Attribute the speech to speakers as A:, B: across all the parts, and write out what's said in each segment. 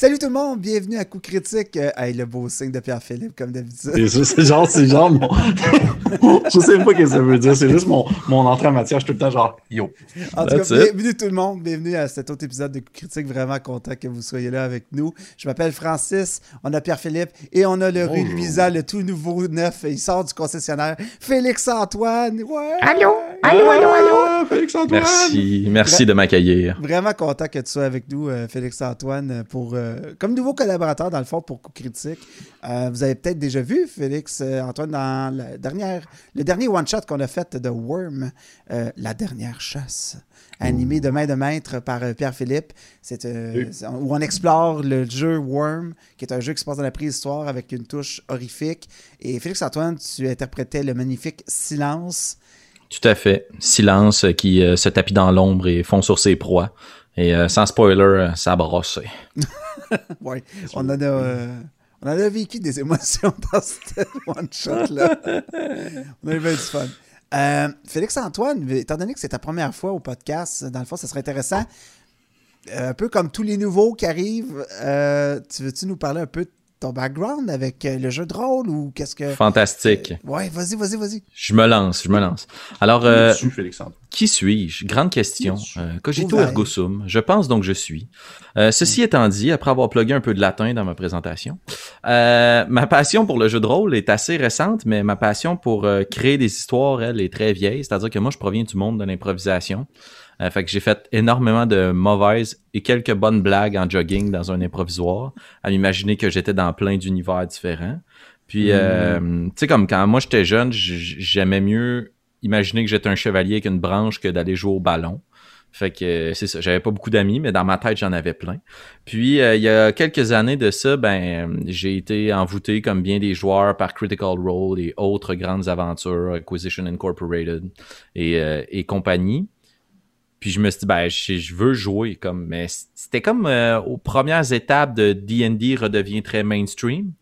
A: Salut tout le monde, bienvenue à Coup Critique. Euh, hey, le beau signe de Pierre-Philippe, comme d'habitude.
B: C'est genre, c'est genre mon. je sais pas ce que ça veut dire, c'est juste mon, mon entrée en matière. Je suis tout le temps genre yo.
A: En tout cas, bienvenue tout le monde, bienvenue à cet autre épisode de Coup Critique. Vraiment content que vous soyez là avec nous. Je m'appelle Francis, on a Pierre-Philippe et on a le rue Louisa, le tout nouveau neuf. Il sort du concessionnaire. Félix-Antoine. Ouais.
C: Allô? Allô, allô, allô?
B: Félix-Antoine.
D: Merci, merci de m'accueillir.
A: Vraiment content que tu sois avec nous, euh, Félix-Antoine, pour. Euh, comme nouveau collaborateur, dans le fond, pour Coup Critique. Euh, vous avez peut-être déjà vu Félix euh, Antoine dans la dernière, le dernier one-shot qu'on a fait de Worm, La dernière chasse, animé de main de maître par Pierre-Philippe. C'est où on explore le jeu Worm, qui est un jeu qui se passe dans la préhistoire avec une touche horrifique. Et Félix Antoine, tu interprétais le magnifique Silence.
D: Tout à fait. Silence qui se tapit dans l'ombre et fond sur ses proies. Et sans spoiler, ça a
A: oui, on en, a, euh, on vécu des émotions dans cette one-shot-là. on a eu du fun. Euh, Félix-Antoine, étant donné que c'est ta première fois au podcast, dans le fond, ça serait intéressant, euh, un peu comme tous les nouveaux qui arrivent, tu veux-tu nous parler un peu de ton background avec euh, le jeu de rôle ou qu'est-ce que.
D: Fantastique.
A: Euh, ouais, vas-y, vas-y, vas-y.
D: Je me lance, je me lance. Alors, euh, qui suis-je? Grande question. Euh, cogito ergo sum. Je pense donc je suis. ceci étant dit, après avoir plugué un peu de latin dans ma présentation, ma passion pour le jeu de rôle est assez récente, mais ma passion pour créer des histoires, elle, est très vieille. C'est-à-dire que moi, je proviens du monde de l'improvisation. Euh, fait que j'ai fait énormément de mauvaises et quelques bonnes blagues en jogging dans un improvisoire, à m'imaginer que j'étais dans plein d'univers différents. Puis, mm. euh, tu sais, comme quand moi j'étais jeune, j'aimais mieux imaginer que j'étais un chevalier avec une branche que d'aller jouer au ballon. Fait que c'est ça, j'avais pas beaucoup d'amis, mais dans ma tête, j'en avais plein. Puis euh, il y a quelques années de ça, ben j'ai été envoûté comme bien des joueurs par Critical Role et autres grandes aventures, Acquisition Incorporated et, et compagnie. Puis je me suis dit, ben, je, veux jouer. comme Mais c'était comme euh, aux premières étapes de D&D redevient très mainstream.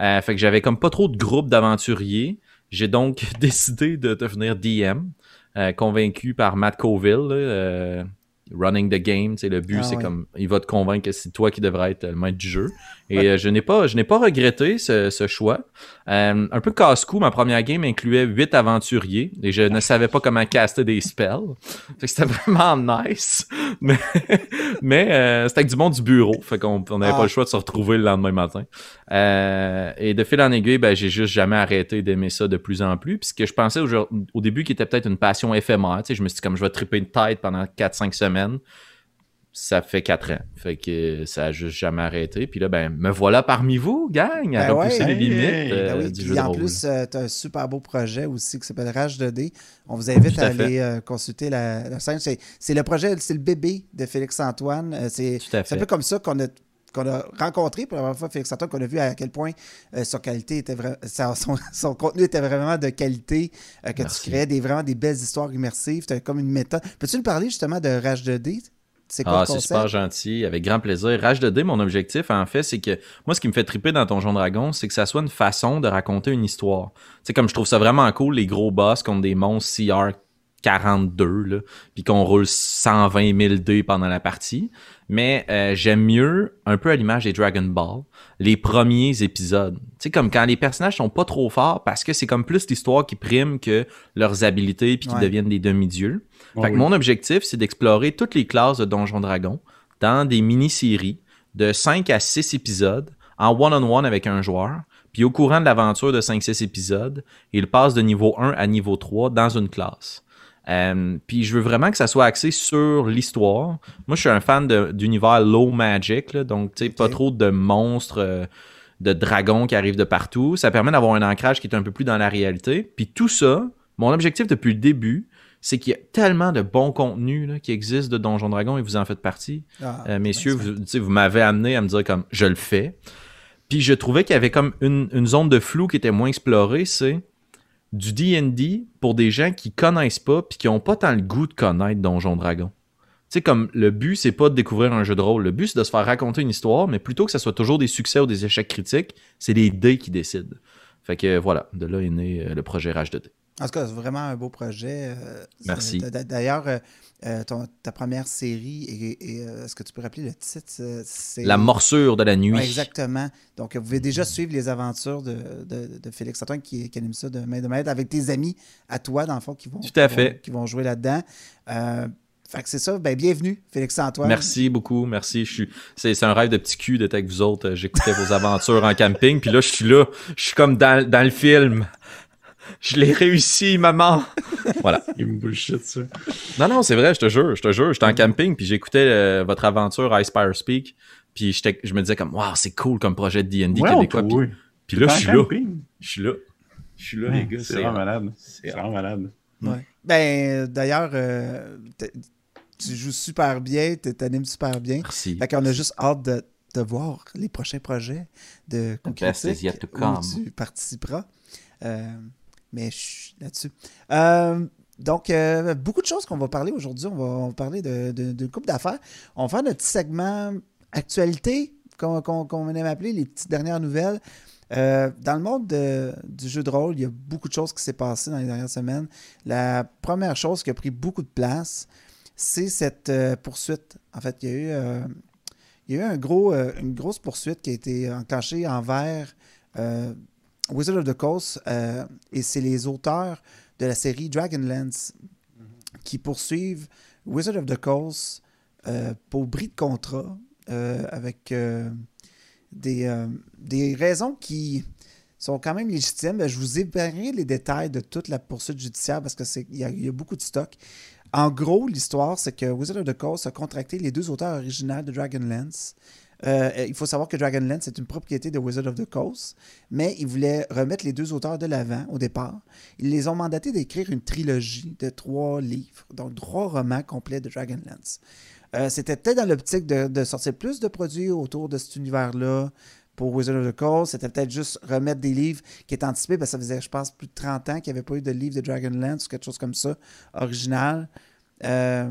D: Euh, fait que j'avais comme pas trop de groupe d'aventuriers. J'ai donc décidé de devenir DM, euh, convaincu par Matt Coville, running the game. Le but, ah c'est comme, il va te convaincre que c'est toi qui devrais être le maître du jeu. Et euh, je n'ai pas, je n'ai pas regretté ce, ce choix. Euh, un peu casse-cou, ma première game incluait huit aventuriers et je ne savais pas comment caster des spells. C'était vraiment nice. Mais, mais euh, c'était avec du monde du bureau. Fait qu'on on n'avait pas ah. le choix de se retrouver le lendemain matin. et de fil en aiguille, ben, j'ai juste jamais arrêté d'aimer ça de plus en plus. Puis ce que je pensais au, au début qui était peut-être une passion éphémère. Je me suis dit comme je vais triper une tête pendant 4-5 semaines ça fait quatre ans. Fait que ça a juste jamais arrêté. Puis là, ben, me voilà parmi vous, gang, à ben repousser les limites euh, ben du jeu
A: en plus, euh, tu as un super beau projet aussi qui s'appelle Rage 2D. On vous invite à, aller euh, consulter la, scène. C'est le projet, c'est le bébé de Félix-Antoine. c'est un peu comme ça qu'on a qu'on a rencontré pour la première fois Félix Antoine, qu'on a vu à quel point son qualité était son, son, contenu était vraiment de qualité, que tu créais des, vraiment des belles histoires immersives. Tu as comme une méthode. Peux-tu nous parler justement de Rage 2D?
D: C'est ah, c'est super gentil, avec grand plaisir. Rage de d mon objectif, en fait, c'est que moi, ce qui me fait triper dans Donjon Dragon, c'est que ça soit une façon de raconter une histoire. C'est comme je trouve ça vraiment cool, les gros boss contre des monstres CR 42, là, puis qu'on roule 120 000 dés pendant la partie. Mais euh, j'aime mieux, un peu à l'image des Dragon Ball, les premiers épisodes. Tu sais, comme quand les personnages sont pas trop forts, parce que c'est comme plus l'histoire qui prime que leurs habilités, puis qu'ils deviennent des demi-dieux. Fait que mon objectif, c'est d'explorer toutes les classes de Donjon Dragon dans des mini-séries de 5 à 6 épisodes, en one-on-one -on -one avec un joueur. Puis au courant de l'aventure de 5-6 épisodes, il passe de niveau 1 à niveau 3 dans une classe. Euh, puis je veux vraiment que ça soit axé sur l'histoire. Moi, je suis un fan d'univers low magic, donc tu sais, pas trop de monstres, euh, de dragons qui arrivent de partout. Ça permet d'avoir un ancrage qui est un peu plus dans la réalité. Puis tout ça, mon objectif depuis le début, c'est qu'il y a tellement de bon contenu qui existe de Donjon Dragon et vous en faites partie. Ah, euh, messieurs, vous, vous m'avez amené à me dire comme je le fais. Puis je trouvais qu'il y avait comme une, une zone de flou qui était moins explorée, c'est du D&D pour des gens qui connaissent pas puis qui ont pas tant le goût de connaître Donjon Dragon. Tu sais, comme le but, c'est pas de découvrir un jeu de rôle. Le but, c'est de se faire raconter une histoire, mais plutôt que ça soit toujours des succès ou des échecs critiques, c'est les dés qui décident. Fait que voilà, de là est né euh, le projet Rage 2D.
A: En tout cas, c'est vraiment un beau projet.
D: Merci.
A: D'ailleurs, ta première série, et, est-ce que tu peux rappeler le titre
D: La morsure de la nuit.
A: exactement. Donc, vous pouvez déjà suivre les aventures de, Félix Antoine qui, anime ça de main de maître avec tes amis à toi, dans le fond, qui vont,
D: Tout à fait.
A: qui vont jouer là-dedans. Fait que c'est ça. Ben, bienvenue, Félix-Antoine.
D: Merci beaucoup. Merci. Je suis... c'est, un rêve de petit cul d'être avec vous autres. J'écoutais vos aventures en camping. Puis là, je suis là. Je suis comme dans, dans le film. Je l'ai réussi, maman. Voilà.
B: Il bullshit, ça.
D: Non, non, c'est vrai, je te jure, je te jure. J'étais en camping, puis j'écoutais euh, votre aventure Ispire Speak. Puis je me disais comme, waouh, c'est cool comme projet de D&D québécois. Puis, puis là, je suis là. Je suis là. Je suis là, les gars.
B: C'est vraiment malade. C'est vraiment malade.
A: Ouais. Ben, d'ailleurs, euh, tu joues super bien, tu t'animes super bien.
D: Merci.
A: Fait qu'on a juste hâte de, de, voir les prochains projets de Concrétique où tu participeras. Euh, mais là-dessus. Euh, donc, euh, beaucoup de choses qu'on va parler aujourd'hui. On va, parler de, de, d'affaires. On va faire notre petit segment actualité qu'on qu aime appeler les petites dernières nouvelles. dans le monde du jeu de rôle, il y a beaucoup de choses qui s'est passé dans les dernières semaines. La première chose qui a pris beaucoup de place, c'est cette euh, poursuite. En fait, il y a eu, euh, il y a eu un gros, euh, une grosse poursuite qui a été enclenchée envers Wizard of the Coast et c'est les auteurs de la série Dragonlance qui poursuivent Wizard of the Coast pour bris de contrat avec des, raisons qui sont quand même légitimes. Je vous épargnerai les détails de toute la poursuite judiciaire parce qu'il y, y, a beaucoup de stock. En gros, l'histoire, c'est que Wizard of the Coast a contracté les deux auteurs originaux de Dragonlance. Euh, il faut savoir que Dragonlance est une propriété de Wizard of the Coast, mais ils voulaient remettre les deux auteurs de l'avant au départ. Ils les ont mandatés d'écrire une trilogie de trois livres, donc trois romans complets de Dragonlance. Euh, C'était peut-être dans l'optique de, de, sortir plus de produits autour de cet univers-là pour Wizard of the Coast. C'était peut-être juste remettre des livres qui étaient anticipés, parce que ça faisait, je pense, plus de 30 ans qu'il n'y avait pas eu de livre de Dragonlance ou quelque chose comme ça, original. Euh,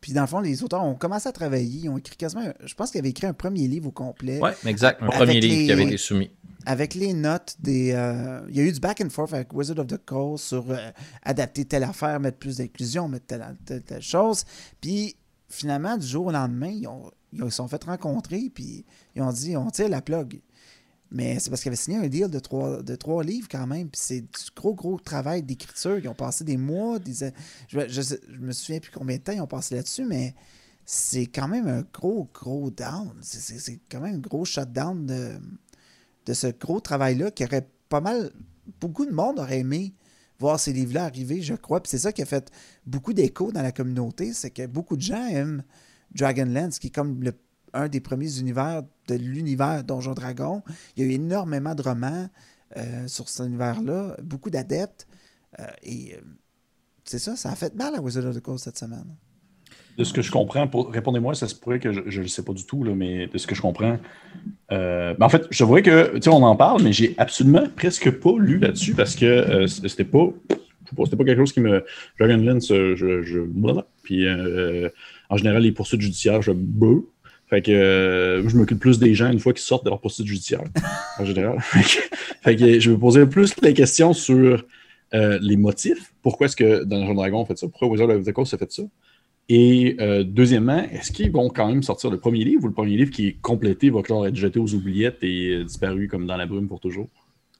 A: puis dans le fond, les auteurs ont commencé à travailler. Ils ont écrit quasiment, je pense qu'ils avaient écrit un premier livre au complet.
D: Oui, exact. Un premier livre qui avait été soumis.
A: Avec les notes des. Euh, il y a eu du back and forth avec Wizard of the Coast sur euh, adapter telle affaire, mettre plus d'inclusion, mettre telle, telle, chose. Puis finalement, du jour au lendemain, ils, ont, ils se sont fait rencontrer, puis ils ont dit on tire la plug. Mais c'est parce qu'ils avaient signé un deal de trois, de trois livres quand même. Puis c'est du gros, gros travail d'écriture. Ils ont passé des mois. Des, je, je, me souviens plus combien de temps ils ont passé là-dessus, mais c'est quand même un gros, gros down. C'est quand même un gros shutdown de, de ce gros travail-là qui aurait pas mal. Beaucoup de monde aurait aimé voir ces livres-là arriver, je crois. Puis c'est ça qui a fait beaucoup d'écho dans la communauté. C'est que beaucoup de gens aiment Dragonlance, qui est comme le un des premiers univers de l'univers Donjon Dragon. Il y a eu énormément de romans euh, sur cet univers-là, beaucoup d'adeptes. Euh, et euh, c'est ça, ça a fait mal à Wizard of the Coast cette semaine.
B: De ce que je comprends, répondez-moi, ça se pourrait que je ne le sais pas du tout, mais de ce que je comprends, ben, en fait, je vois que, tu sais, on en parle, mais j'ai absolument presque pas lu là-dessus parce que c'était pas, c'était pas quelque chose qui me. Dragonlance, je. je puis en général, les poursuites judiciaires, je. Fait que euh, je m'occupe plus des gens une fois qu'ils sortent de leur poursuite judiciaire, en général. fait que je vais poser plus les questions sur euh, les motifs. Pourquoi est-ce que Dungeon Dragon a fait ça? Pourquoi Wizard of the Coast a fait ça? Et euh, deuxièmement, est-ce qu'ils vont quand même sortir le premier livre ou le premier livre qui est complété va genre être jeté aux oubliettes et disparu comme dans la brume pour toujours?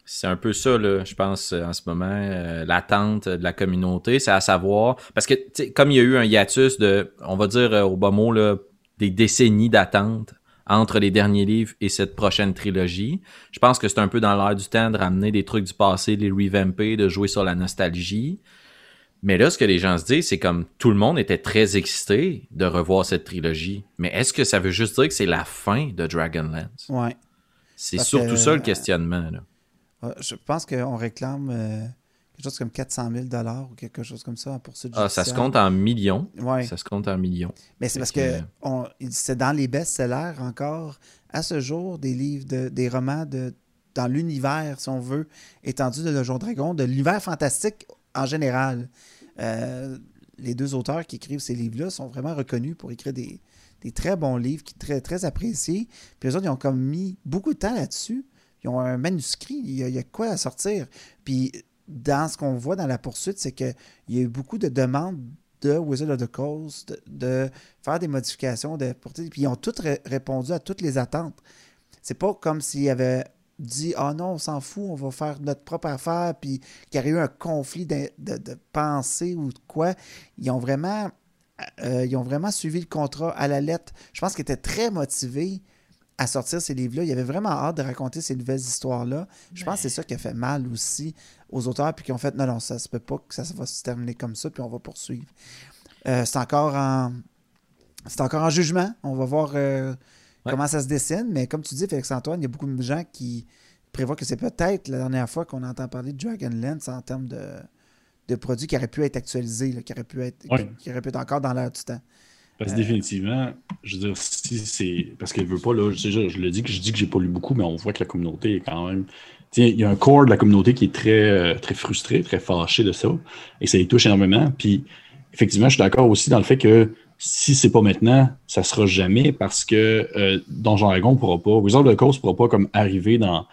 D: C'est un peu ça, là, je pense, en ce moment, l'attente de la communauté, c'est à savoir, parce que, comme il y a eu un hiatus de, on va dire au bas mot, là, des décennies d'attente entre les derniers livres et cette prochaine trilogie. Je pense que c'est un peu dans l'air du temps de ramener des trucs du passé, de les revamper, de jouer sur la nostalgie. Mais là, ce que les gens se disent, c'est comme tout le monde était très excité de revoir cette trilogie. Mais est-ce que ça veut juste dire que c'est la fin de Dragonlance?
A: Ouais.
D: C'est surtout ça le questionnement.
A: Là. Je pense qu'on réclame euh, quelque chose comme 400 000 ou quelque chose comme ça pour ce
D: Ah, ça se compte en millions.
A: Ouais.
D: Ça se compte en millions.
A: Mais c'est parce que, c'est dans les best-sellers encore, à ce jour, des livres, de, des romans de, dans l'univers, si on veut, étendu de Le Jour Dragon, de l'univers fantastique en général. Euh, les deux auteurs qui écrivent ces livres-là sont vraiment reconnus pour écrire des, très bons livres, qui très, très appréciés. Puis eux autres, ils ont comme mis beaucoup de temps là-dessus. Ils ont un manuscrit, il y, a, il y a quoi à sortir. Puis dans ce qu'on voit dans la poursuite, c'est qu'il y a eu beaucoup de demandes de Wizard of the Coast de, faire des modifications, de porter, puis ils ont toutes répondu à toutes les attentes. C'est pas comme s'ils avaient dit Ah non, on s'en fout, on va faire notre propre affaire, puis qu'il y aurait eu un conflit de, de, pensée ou de quoi. Ils ont vraiment. Euh, ils ont vraiment suivi le contrat à la lettre. Je pense qu'ils étaient très motivés à sortir ces livres-là. Ils avaient vraiment hâte de raconter ces nouvelles histoires-là. Je pense que c'est ça qui a fait mal aussi aux auteurs, puis qui ont fait non, non, ça se peut pas que ça, va se terminer comme ça, puis on va poursuivre. Euh, c'est encore en. C'est encore en jugement. On va voir euh, comment ça se dessine. Mais comme tu dis, Félix-Antoine, il y a beaucoup de gens qui prévoient que c'est peut-être la dernière fois qu'on entend parler de Dragonlance en termes de, de produits qui auraient pu être actualisés, qui, auraient pu être, qui, auraient pu être encore dans l'air du temps.
B: Parce que définitivement, je veux dire, si c'est. Parce qu'elle veut pas, là, je, je, le dis que je dis que j'ai pas lu beaucoup, mais on voit que la communauté est quand même. Il y a un corps de la communauté qui est très, euh, très frustré, très fâché de ça. Et ça les touche énormément. Puis effectivement, je suis d'accord aussi dans le fait que si c'est pas maintenant, ça sera jamais parce que euh, Donjon Dragon ne pourra pas, Wizard of the Coast ne pourra pas comme arriver dans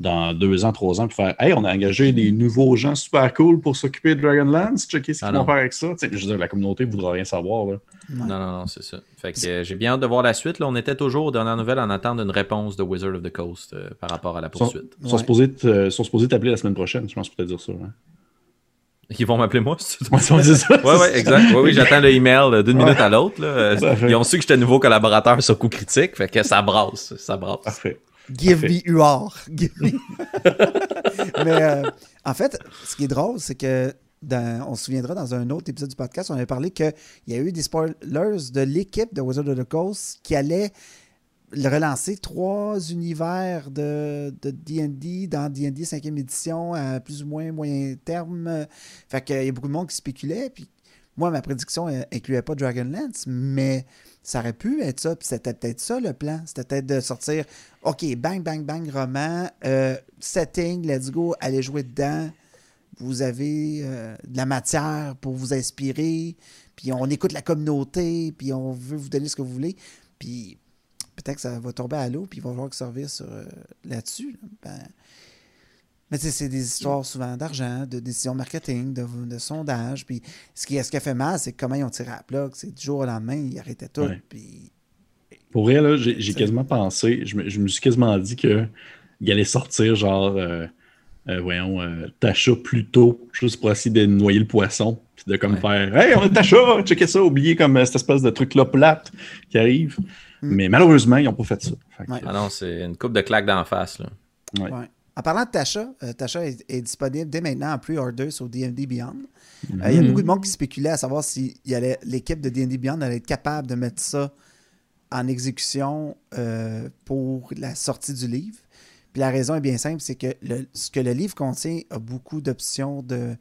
B: dans deux ans, trois ans, puis faire Hey, on a engagé des nouveaux gens super cool pour s'occuper de Dragonlance, checker ce qu'ils ah vont faire avec ça. je veux dire, la communauté ne voudra rien savoir. Là.
D: Non, non, non, c'est ça. Fait que euh, j'ai bien hâte de voir la suite. Là, on était toujours aux dernières nouvelles en attente d'une réponse de Wizard of the Coast euh, par rapport à la poursuite.
B: Ils sont, supposés t'appeler la semaine prochaine, je pense peut-être dire ça. Hein.
D: Ils vont m'appeler moi, c'est ça? ouais, ouais, exact. Oui, oui, j'attends le email d'une minute à l'autre. Ils ont su que j'étais nouveau collaborateur sur Coup Critique, fait que ça brasse, ça brasse.
B: Parfait.
A: Give me UR. Mais euh, en fait, ce qui est drôle, c'est que on se souviendra dans un autre épisode du podcast, on avait parlé qu'il y a eu des spoilers de l'équipe de Wizard of the Coast qui allait relancer trois univers de D&D dans D&D 5e édition à plus ou moins moyen terme. Fait qu'il y a beaucoup de monde qui spéculait. Puis moi, ma prédiction incluait pas Dragonlance, mais ça aurait pu être ça, puis c'était peut-être ça le plan. C'était peut-être de sortir, OK, bang, bang, bang, roman, euh, setting, let's go, allez jouer dedans. Vous avez euh, de la matière pour vous inspirer, puis on écoute la communauté, puis on veut vous donner ce que vous voulez. Puis peut-être que ça va tomber à l'eau, puis il va falloir que servir sur, euh, là-dessus. Ben, mais c'est des histoires souvent d'argent, de décisions marketing, de, de sondage. Puis ce qui, ce qui a fait mal, c'est comment ils ont tiré à la C'est du jour au lendemain, ils arrêtaient tout. Puis...
B: Pour rien, j'ai quasiment pensé, je me, je me, suis quasiment dit qu'il allait sortir genre, euh, euh, voyons, euh, Tacha plus tôt, juste pour essayer de noyer le poisson. Puis de comme faire Hey, on a Tacha, checker ça, oublier comme cette espèce de truc-là plate qui arrive. Mm. Mais malheureusement, ils n'ont pas fait ça.
D: Ah non, c'est une coupe de claques d'en face. Là.
A: Ouais. En parlant de Tasha, euh, Tasha est, disponible dès maintenant en pre-order sur D&D Beyond. Euh, il y a mm. beaucoup de monde qui spéculait à savoir si l'équipe de D&D Beyond allait être capable de mettre ça en exécution euh, pour la sortie du livre. Puis la raison est bien simple, c'est que ce que le livre contient a beaucoup d'options de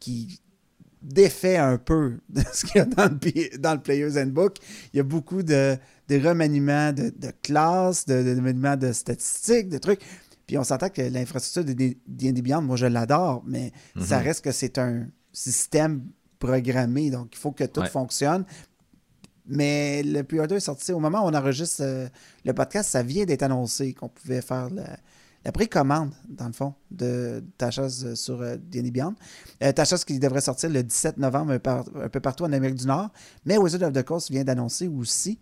A: qui défait un peu de ce qu'il y a dans le, dans le Player's Handbook. Il y a beaucoup de, remaniements de, classes, de, de remaniements de statistiques, de trucs. Puis on s'entend que l'infrastructure de D&D Beyond, moi je l'adore, mais ça mhm. reste que c'est un système programmé, donc il faut que tout fonctionne. Mais le pre-order est sorti au moment où on enregistre euh, le podcast, ça vient d'être annoncé qu'on pouvait faire la, précommande, dans le fond, de Tachas euh, sur euh, D&D Beyond. Tachas qui devrait sortir le 17 novembre un, peu partout en Amérique du Nord, mais Wizard of the Coast vient d'annoncer aussi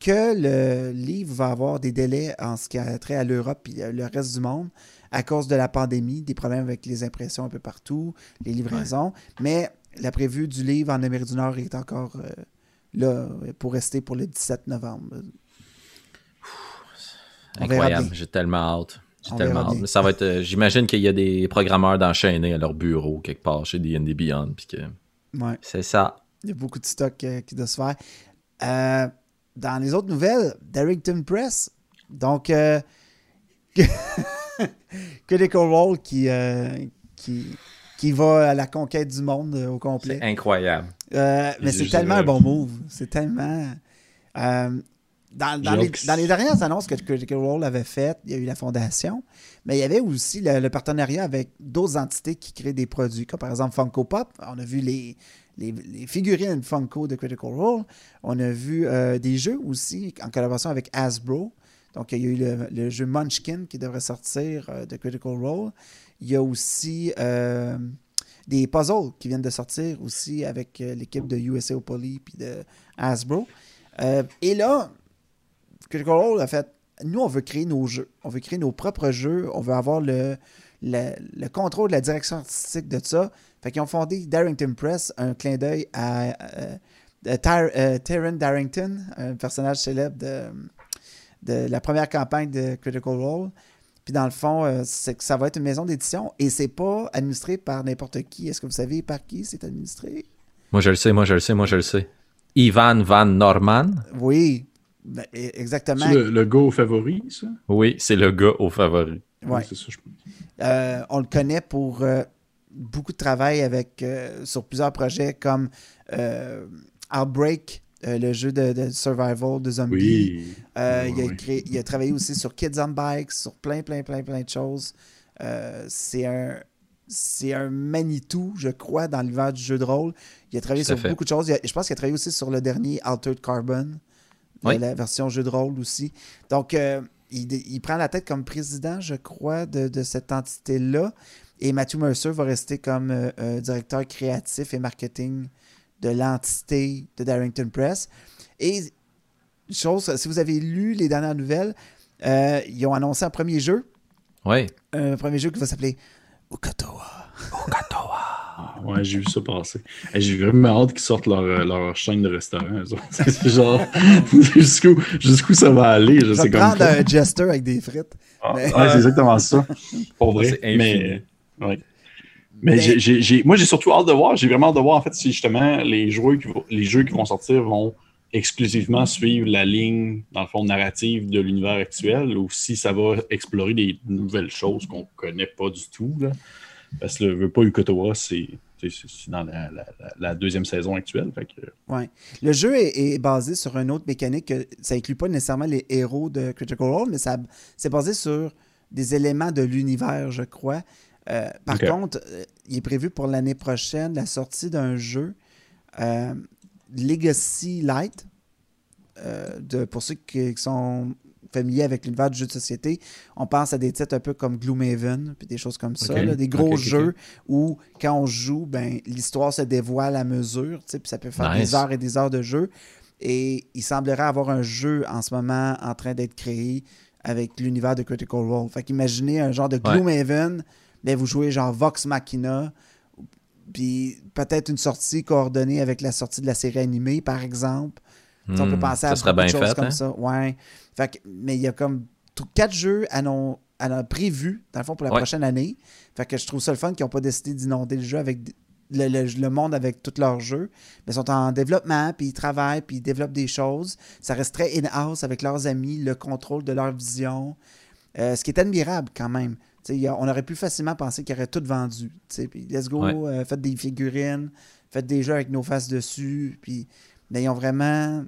A: que le livre va avoir des délais en ce qui a trait à l'Europe et le reste du monde à cause de la pandémie, des problèmes avec les impressions un peu partout, les livraisons. Mais la prévue du livre en Amérique du Nord est encore euh, là pour rester pour le 17 novembre.
D: incroyable, j'ai tellement hâte. J'ai tellement hâte. Ça va être. Euh, j'imagine qu'il y a des programmeurs d'enchaîner à leur bureau quelque part chez D&D Beyond, puis que c'est ça.
A: Il y a beaucoup de stock euh, qui doit se faire. Euh, dans les autres nouvelles, Darrington Press, donc euh, Critical Role qui, euh, qui, qui va à la conquête du monde euh, au complet.
D: C'est incroyable.
A: mais c'est tellement un bon move. C'est tellement. Dans, dans, les, dans, les, dernières annonces que Critical Role avait faites, il y a eu la fondation, mais il y avait aussi le partenariat avec d'autres entités qui créent des produits, comme par exemple Funko Pop. On a vu les, les, figurines Funko de Critical Role. On a vu euh, des jeux aussi en collaboration avec Hasbro. Donc, il y a eu le, jeu Munchkin qui devrait sortir euh, de Critical Role. Il y a aussi euh, des puzzles qui viennent de sortir aussi avec l'équipe de USA Poly puis de Hasbro. et là, Critical Role a fait nous, on veut créer nos jeux. On veut créer nos propres jeux. On veut avoir le, le, contrôle de la direction artistique de ça. Fait qu'ils ont fondé Darrington Press, un clin d'œil à Taryn Darrington, un personnage célèbre de, de la première campagne de Critical Role. Puis dans le fond, euh, c'est que ça va être une maison d'édition et c'est pas administré par n'importe qui. Est-ce que vous savez par qui c'est administré?
D: Moi je le sais, moi je le sais, moi je le sais. Ivan Van Norman.
A: Oui, exactement.
B: C'est le, gars au favori, ça?
D: Oui, c'est le gars au favori.
A: Ouais. c'est ça, je euh, on le connaît pour euh, beaucoup de travail avec sur plusieurs projets comme Outbreak, euh, le jeu de, survival de zombies. Euh, il, a travaillé aussi sur Kids on Bikes, sur plein, plein, plein, plein de choses. Euh, c'est un. C'est un Manitou, je crois, dans l'univers du jeu de rôle. Il a travaillé sur beaucoup de choses. je pense qu'il a travaillé aussi sur le dernier Altered Carbon, la version jeu de rôle aussi. Donc, il, prend la tête comme président, je crois, de, cette entité-là. Et Matthew Mercer va rester comme directeur créatif et marketing de l'entité de Darrington Press. Et, chose, si vous avez lu les dernières nouvelles, euh, ils ont annoncé un premier jeu.
D: Oui.
A: Un premier jeu qui va s'appeler Ukatoa.
D: Ukatoa.
B: Ah, ouais, j'ai vu ça passer. J'ai vraiment hâte qu'ils sortent leur, euh, leur, chaîne de restaurant. C'est genre, jusqu'où ça va aller. Je sais
A: prendre un jester avec des frites.
B: Ah, ouais, c'est exactement ça. Pour vrai. Mais, ouais. Mais, j'ai, moi, j'ai surtout hâte de voir. J'ai vraiment hâte de voir, en fait, si justement les, joueurs qui les jeux qui vont sortir vont exclusivement suivre la ligne, dans le fond, narrative de l'univers actuel ou si ça va explorer des nouvelles choses qu'on ne connaît pas du tout. Parce que le veut pas Ukotoa, c'est dans la, deuxième saison actuelle.
A: Ouais. Le jeu est, basé sur une autre mécanique. ça inclut pas nécessairement les héros de Critical Role, mais c'est basé sur des éléments de l'univers, je crois. Euh, par contre, euh, il est prévu pour l'année prochaine la sortie d'un jeu euh, Legacy Light. de, pour ceux qui, sont familiers avec l'univers du jeu de société, on pense à des titres un peu comme Gloomhaven, puis des choses comme ça, des gros jeux où quand on joue, ben, l'histoire se dévoile à mesure, puis ça peut faire des heures et des heures de jeu. Et il semblerait avoir un jeu en ce moment en train d'être créé avec l'univers de Critical Role. Fait qu'imaginez un genre de Gloomhaven ben, vous jouez genre Vox Machina, puis peut-être une sortie coordonnée avec la sortie de la série animée, par exemple. On peut hmm, penser à des choses comme hein? ça. Ouais. Fait mais il y a comme quatre jeux à, non, à prévus, dans le fond, pour la prochaine année. Fait que je trouve ça le fun qu'ils n'ont pas décidé d'inonder le jeu avec le, monde avec tous leurs jeux. Mais ils sont en développement, puis ils travaillent, puis ils développent des choses. Ça reste très in-house avec leurs amis, le contrôle de leur vision. Euh, ce qui est admirable quand même on aurait pu facilement penser qu'ils auraient tout vendu. Puis, let's go, euh, faites des figurines, faites des jeux avec nos faces dessus. Puis, mais ils ont vraiment.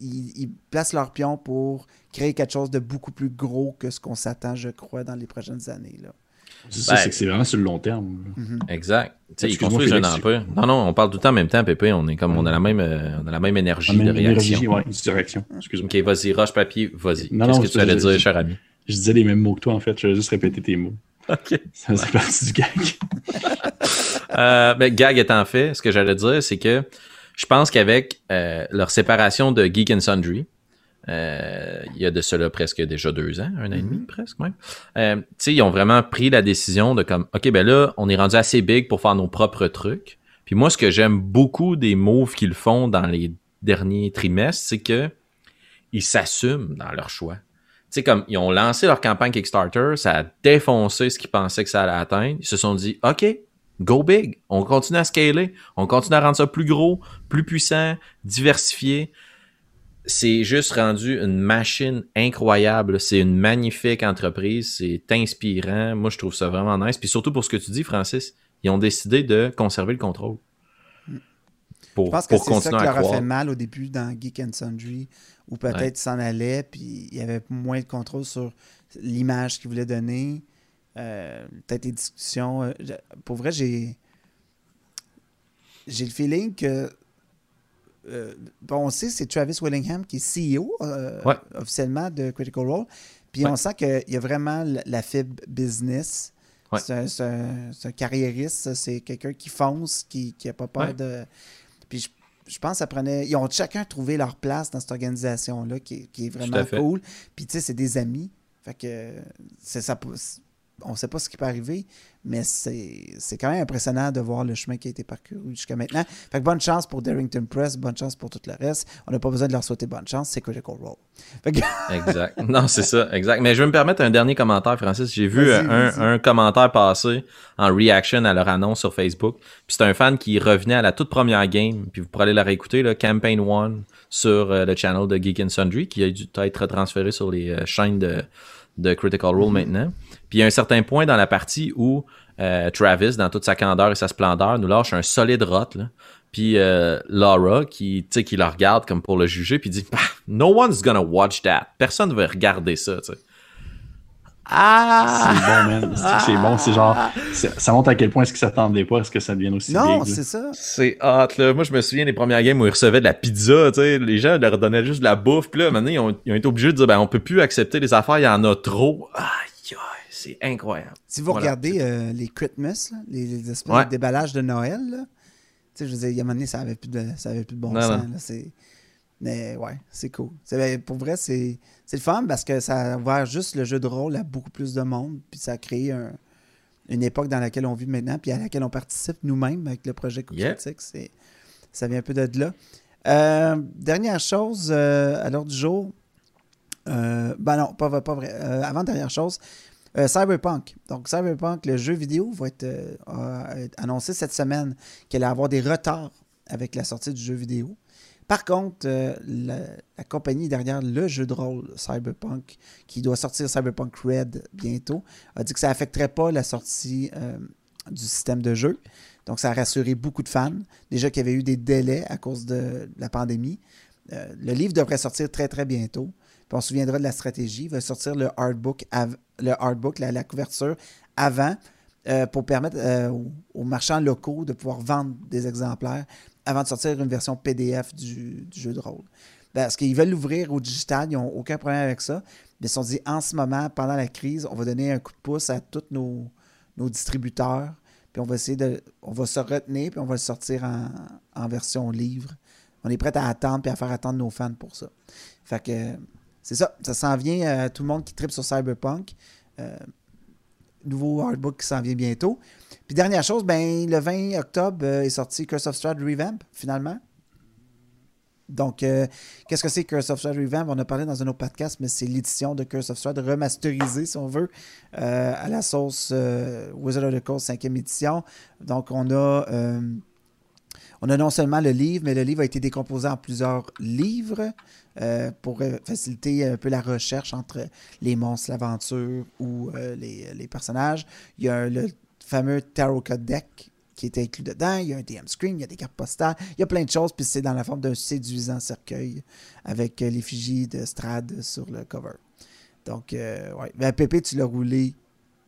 A: Ils, placent leur pion pour créer quelque chose de beaucoup plus gros que ce qu'on s'attend, je crois, dans les prochaines années. Là.
B: C'est ça, ben, c'est que c'est vraiment sur le long terme.
D: Mhm. Exact. ils construisent un empire. Non, non, on parle tout le temps en même temps, Pépé. On est comme on a la même, euh, on a la même énergie de réaction. Énergie,
B: ouais, de réaction.
D: Excuse-moi. Ok, vas-y, roche papier, vas-y. Qu'est-ce que tu allais dire, cher ami?
B: Je disais les mêmes mots que toi, en fait. Je vais juste répéter tes mots.
D: OK.
B: Ça c'est partie du gag.
D: euh, ben, gag étant fait, ce que j'allais dire, c'est que je pense qu'avec euh, leur séparation de Geek and Sundry, euh, il y a de cela presque déjà deux ans, un an et demi mm-hmm. presque même. Euh, ils ont vraiment pris la décision de comme, ok, ben là, on est rendu assez big pour faire nos propres trucs. Puis moi, ce que j'aime beaucoup des moves qu'ils font dans les derniers trimestres, c'est que ils s'assument dans leur choix sais, comme ils ont lancé leur campagne Kickstarter, ça a défoncé ce qu'ils pensaient que ça allait atteindre. Ils se sont dit, OK, go big. On continue à scaler. On continue à rendre ça plus gros, plus puissant, diversifié. C'est juste rendu une machine incroyable. C'est une magnifique entreprise. C'est inspirant. Moi, je trouve ça vraiment nice. Puis surtout pour ce que tu dis, Francis, ils ont décidé de conserver le contrôle.
A: Pour, je pense que c'est ça qui leur a fait mal au début dans Geek and Sundry ou peut-être s'en allait, puis il y avait moins de contrôle sur l'image qu'il voulait donner. Euh, peut-être des discussions. Euh, pour vrai, j'ai. J'ai le feeling que. Euh, bon, on sait c'est Travis Willingham qui est CEO officiellement de Critical Role. Puis on sent qu'il y a vraiment la, fibre business. C'est un, carriériste, c'est quelqu'un qui fonce, qui n'a pas peur de. Puis je, pense que ça prenait. Ils ont chacun trouvé leur place dans cette organisation-là qui, qui, est vraiment cool. Puis tu sais, c'est des amis. Fait que c'est ça on ne sait pas ce qui peut arriver, mais c'est quand même impressionnant de voir le chemin qui a été parcouru jusqu'à maintenant. Fait que bonne chance pour Darrington Press, bonne chance pour tout le reste. On n'a pas besoin de leur souhaiter bonne chance, c'est Critical Role.
D: exact. Non, c'est ça, exact. Mais je vais me permettre un dernier commentaire, Francis. J'ai vu un, commentaire passer en reaction à leur annonce sur Facebook. Puis c'est un fan qui revenait à la toute première game, puis vous pourrez aller la réécouter, là, Campaign One, sur euh, le channel de Geek and Sundry, qui a dû être transféré sur les euh, chaînes de de Critical Role mm-hmm. maintenant. Puis il y a un certain point dans la partie où euh, Travis, dans toute sa candeur et sa splendeur, nous lâche un solide rot. Là. Puis euh, Laura, qui, qui la regarde comme pour le juger, puis dit bah, No one's gonna watch that. Personne ne va regarder ça. sais.
B: Ah! C'est bon, man. C'est bon. C'est genre, ça montre à quel point est-ce qu'ils s'attendaient pas à ce que ça devienne aussi
A: Non, c'est ça.
D: C'est hot, là. Moi, je me souviens des premières games où ils recevaient de la pizza, tu sais. Les gens leur donnaient juste de la bouffe. Puis là, maintenant, ils ont, ils ont, été obligés de dire, ben, on peut plus accepter les affaires, il y en a trop. Aïe, c'est incroyable.
A: Si vous regardez euh, les Christmas, les, les, espèces de déballages de Noël, là, je veux dire, il y a un moment donné, ça avait plus de, ça avait plus de bon sens, là. C'est mais ouais, c'est cool. Ben, pour vrai, c'est le fun parce que ça a ouvert juste le jeu de rôle à beaucoup plus de monde. Puis ça a créé une époque dans laquelle on vit maintenant, puis à laquelle on participe nous-mêmes avec le projet Coup Ça vient un peu de là. Euh, dernière chose euh, à l'heure du jour. Euh, ben non, pas, pas vrai. avant dernière chose, Cyberpunk. Donc, Cyberpunk, le jeu vidéo, va être, annoncé cette semaine qu'elle va avoir des retards avec la sortie du jeu vidéo. Par contre, euh, la, compagnie derrière le jeu de rôle Cyberpunk, qui doit sortir Cyberpunk Red bientôt, a dit que ça n'affecterait pas la sortie euh, du système de jeu. Donc, ça a rassuré beaucoup de fans. Déjà qu'il y avait eu des délais à cause de la pandémie. Euh, le livre devrait sortir très, très bientôt. Puis on se souviendra de la stratégie. Il va sortir le hardbook, le hardbook la, couverture avant pour permettre aux marchands locaux de pouvoir vendre des exemplaires avant de sortir une version PDF du, jeu de rôle. Parce qu'ils veulent l'ouvrir au digital, ils n'ont aucun problème avec ça. Mais ils se sont dit, en ce moment, pendant la crise, on va donner un coup de pouce à tous nos, distributeurs. Puis on va essayer de. On va se retenir, puis on va le sortir en, version livre. On est prêt à attendre, puis à faire attendre nos fans pour ça. Fait que c'est ça. Ça s'en vient. à tout le monde qui tripe sur Cyberpunk. Euh, nouveau hardbook qui s'en vient bientôt. Puis dernière chose, ben, le 20 octobre euh, est sorti Curse of Strahd Revamp, finalement. Donc, euh, qu'est-ce que c'est Curse of Strahd Revamp? On a parlé dans un autre podcast, mais c'est l'édition de Curse of Strahd remasterisée, si on veut, à la sauce Wizard of the Coast 5e édition. Donc, on a, on a non seulement le livre, mais le livre a été décomposé en plusieurs livres pour faciliter un peu la recherche entre les monstres, l'aventure ou les, personnages. Il y a le fameux Tarot Code Deck qui est inclus dedans. Il y a un DM screen, il y a des cartes postales, il y a plein de choses, puis c'est dans la forme d'un séduisant cercueil avec euh, l'effigie de Strad sur le cover. Donc, euh, ouais. Ben, Pépé, tu l'as roulé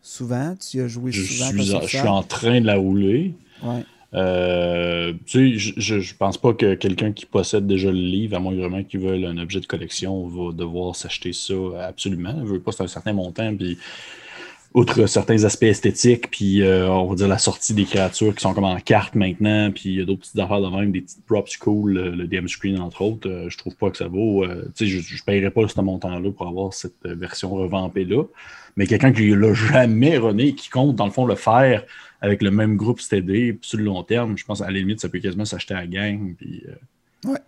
A: souvent, tu as joué souvent.
B: Suis je suis en train de la rouler.
A: Ouais.
B: Euh, tu sais, je, je, pense pas que quelqu'un qui possède déjà le livre, à moins vraiment qu'il veuille un objet de collection, va devoir s'acheter ça absolument. Je veux pas, c'est un certain montant, puis outre certains aspects esthétiques, puis euh, on va dire la sortie des créatures qui sont comme en carte maintenant, puis il y a d'autres petites affaires de même, des petites props cool, le, DM screen entre autres, euh, je trouve pas que ça vaut. Euh, tu sais, je, je paierais pas ce montant-là pour avoir cette version revampée-là. Mais quelqu'un qui l'a jamais rené, qui compte dans le fond le faire avec le même groupe STD sur le long terme, je pense à la limite, ça peut quasiment s'acheter à gang. Puis,
A: ouais.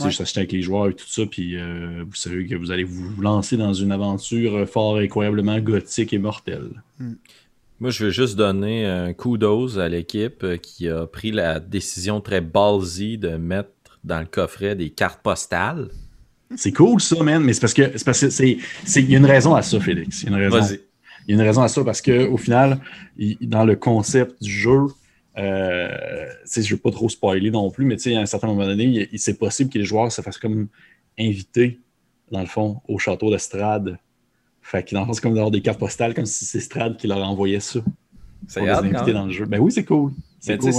B: Ouais. Juste avec les joueurs et tout ça, puis euh, vous savez que vous allez vous lancer dans une aventure fort incroyablement gothique et mortelle. Hmm.
D: Moi, je veux juste donner un kudos à l'équipe euh, qui a pris la décision très ballsy de mettre dans le coffret des cartes postales.
B: C'est cool ça, man, mais c'est parce que c'est parce que c'est il y a une raison à ça, Félix. Il y a une raison. Il y a une raison à ça parce que au final, dans le concept du jeu, euh, je ne veux pas trop spoiler non plus, mais à un certain moment donné, c'est possible que les joueurs se fassent comme inviter, dans le fond, au château d'Estrade. Fait que dans le fond, c'est comme d'avoir des cartes postales, comme si c'est Strad qui leur envoyait ça. C'est les inviter dans le jeu. Ben oui, c'est cool. C'est cool.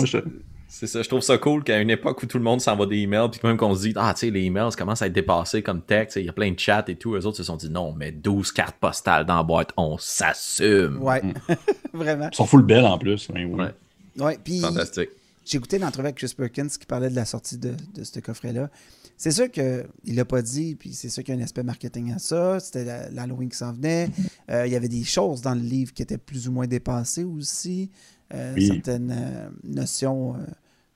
D: C'est ça, je trouve ça cool qu'à une époque où tout le monde s'envoie des emails, puis même qu'on se dit, ah, tu sais, les emails commencent à être dépassés comme texte, il y a plein de chats et tout, eux autres se sont dit, non, mais 12 cartes postales dans la boîte, on s'assume.
A: Ouais, mm. vraiment.
B: Ils sont full belles en plus.
A: Oui, ouais. Ouais puis.
D: Fantastique.
A: J'ai écouté l'entrevue avec Chris Perkins qui parlait de la sortie de, de ce coffret-là. C'est sûr qu'il ne l'a pas dit, puis c'est sûr qu'il y a un aspect marketing à ça. C'était l'Halloween qui s'en venait. Euh, il y avait des choses dans le livre qui étaient plus ou moins dépassées aussi. Euh, certaines euh, notions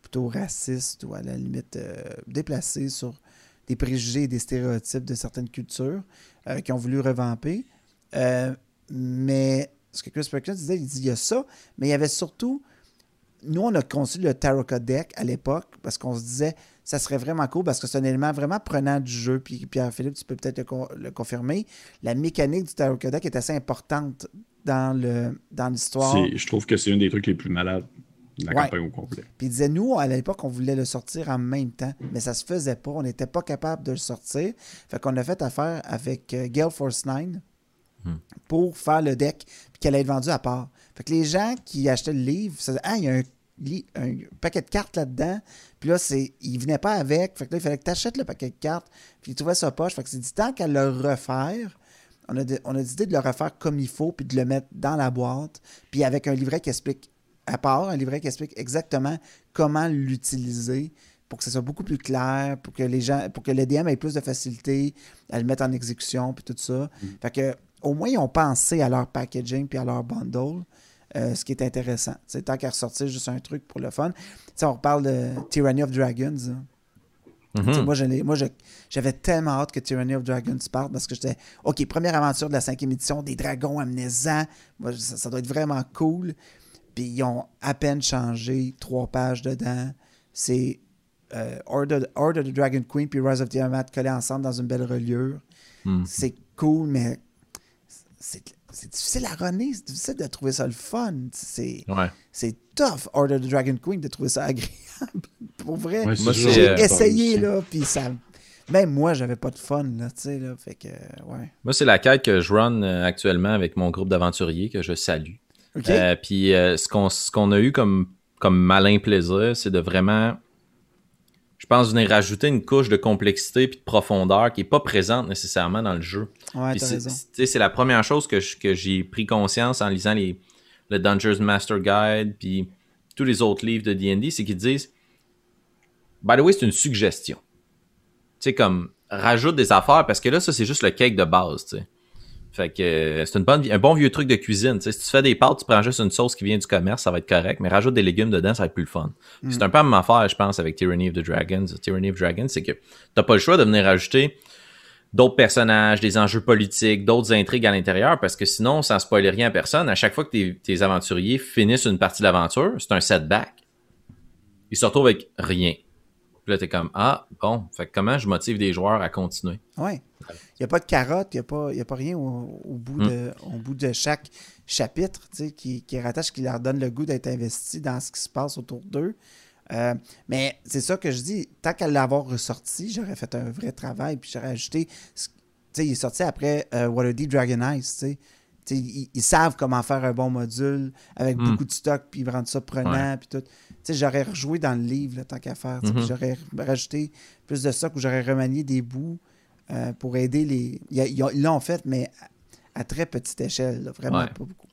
A: plutôt racistes ou à la limite déplacées sur des préjugés et des stéréotypes de certaines cultures qui ont voulu revamper. mais ce que Chris Perkins disait, il dit il y a ça, mais il y avait surtout nous, on a conçu le Tarot Deck à l'époque parce qu'on se disait ça serait vraiment cool parce que c'est un élément vraiment prenant du jeu. Puis Pierre-Philippe, tu peux peut-être le, confirmer. La mécanique du Tarot Deck est assez importante dans le dans l'histoire.
B: Je trouve que c'est un des trucs les plus malades de la campagne au complet.
A: Puis il disait, nous, à l'époque, on voulait le sortir en même temps, mais ça se faisait pas. On n'était pas capable de le sortir. Fait qu'on a fait affaire avec euh, Gale Force 9 hmm. pour faire le deck, puis qu'elle allait être vendue à part. Fait que les gens qui achetaient le livre, ça ah, il y a un un paquet de cartes là-dedans. Puis là, c'est, il venait pas avec. Fait que là, il fallait que tu achètes le paquet de cartes. Puis il trouvait sa poche. Fait que c'est du temps qu'à le refaire. On a, on a décidé de le refaire comme il faut, puis de le mettre dans la boîte. Puis avec un livret qui explique, à part, un livret qui explique exactement comment l'utiliser pour que ce soit beaucoup plus clair, pour que les gens, pour que les DM ait plus de facilité à le mettre en exécution, puis tout ça. Mm. Fait que, au moins, ils ont pensé à leur packaging puis à leur bundle. Euh, ce qui est intéressant. C'est tant qu'à ressortir juste un truc pour le fun. on reparle de Tyranny of Dragons. Mm-hmm. Moi, j'avais tellement hâte que Tyranny of Dragons parte parce que j'étais, OK, première aventure de la cinquième édition, des dragons amnésiants. Moi, ça, doit être vraiment cool. Puis ils ont à peine changé trois pages dedans. C'est euh, Order, Order of the Dragon Queen puis Rise of Tiamat collés ensemble dans une belle reliure. Mm. C'est cool, mais c'est difficile à runner, c'est difficile de trouver ça le fun. C'est tough, Order of the Dragon Queen, de trouver ça agréable. Pour vrai, j'ai euh, essayé, là, puis ça... Même moi, j'avais pas de fun, là, tu sais, là, fait que, ouais.
D: Moi, c'est la quête que je run euh, actuellement avec mon groupe d'aventuriers, que je salue. Euh, puis ce qu'on a eu comme, comme malin plaisir, c'est de vraiment je pense, venir rajouter une couche de complexité et de profondeur qui n'est pas présente nécessairement dans le jeu. c'est la première chose que, j'ai pris conscience en lisant les, le Dungeons Master Guide puis tous les autres livres de D&D, c'est qu'ils disent By the way, c'est une suggestion. Tu sais, comme, rajoute des affaires parce que là, ça, c'est juste le cake de base, tu sais. Fait que euh, c'est une bonne, un bon vieux truc de cuisine. si tu fais des pâtes, tu prends juste une sauce qui vient du commerce, ça va être correct, mais rajoute des légumes dedans, ça va être plus le fun. Mm. C'est un peu la même affaire, je pense, avec Tyranny of the Dragons. Tyranny of Dragons, c'est que t'as pas le choix de venir rajouter d'autres personnages, des enjeux politiques, d'autres intrigues à l'intérieur, parce que sinon, ça ne spoiler rien à personne. À chaque fois que tes, tes aventuriers finissent une partie de l'aventure, c'est un setback. Ils se retrouvent avec rien. Puis là, t'es comme, ah, bon, fait comment je motive des joueurs à continuer?
A: Ouais. Il n'y a pas de carotte, il n'y a, pas, a pas rien au, bout hmm. de, au bout de chaque chapitre qui, qui rattache, qui leur donne le goût d'être investi dans ce qui se passe autour d'eux. Euh, mais c'est ça que je dis, tant qu'à l'avoir ressorti, j'aurais fait un vrai travail, puis j'aurais ajouté. il est sorti après euh, Waterdeep Dragon Ice, ils, ils, savent comment faire un bon module avec hmm. beaucoup de stock, puis ils rendent ça prenant, puis tout j'aurais rejoué dans le livre, tant qu'à faire. Mm-hmm. J'aurais rajouté plus de stock ou j'aurais remanié des bouts euh, pour aider les. Ils l'ont fait, mais à, très petite échelle, vraiment pas beaucoup.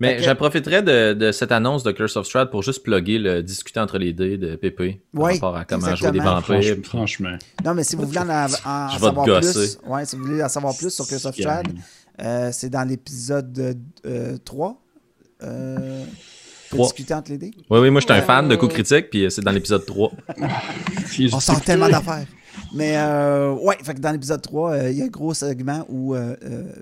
D: Mais j'en profiterais de, cette annonce de Curse of Strahd pour juste plugger le discuter entre les dés de PP par rapport à comment jouer des vampires.
B: Franchement.
A: Non, mais si vous voulez en, savoir plus, ouais, si vous voulez en savoir plus sur Curse of Strahd, euh, c'est dans l'épisode 3. Euh, discuter entre les dés?
D: Oui, oui, moi, je suis un fan de coups critiques, puis c'est dans l'épisode 3.
A: On sent tellement d'affaires. Mais, euh, ouais, fait que dans l'épisode 3, euh, il y a un gros segment où, euh, euh,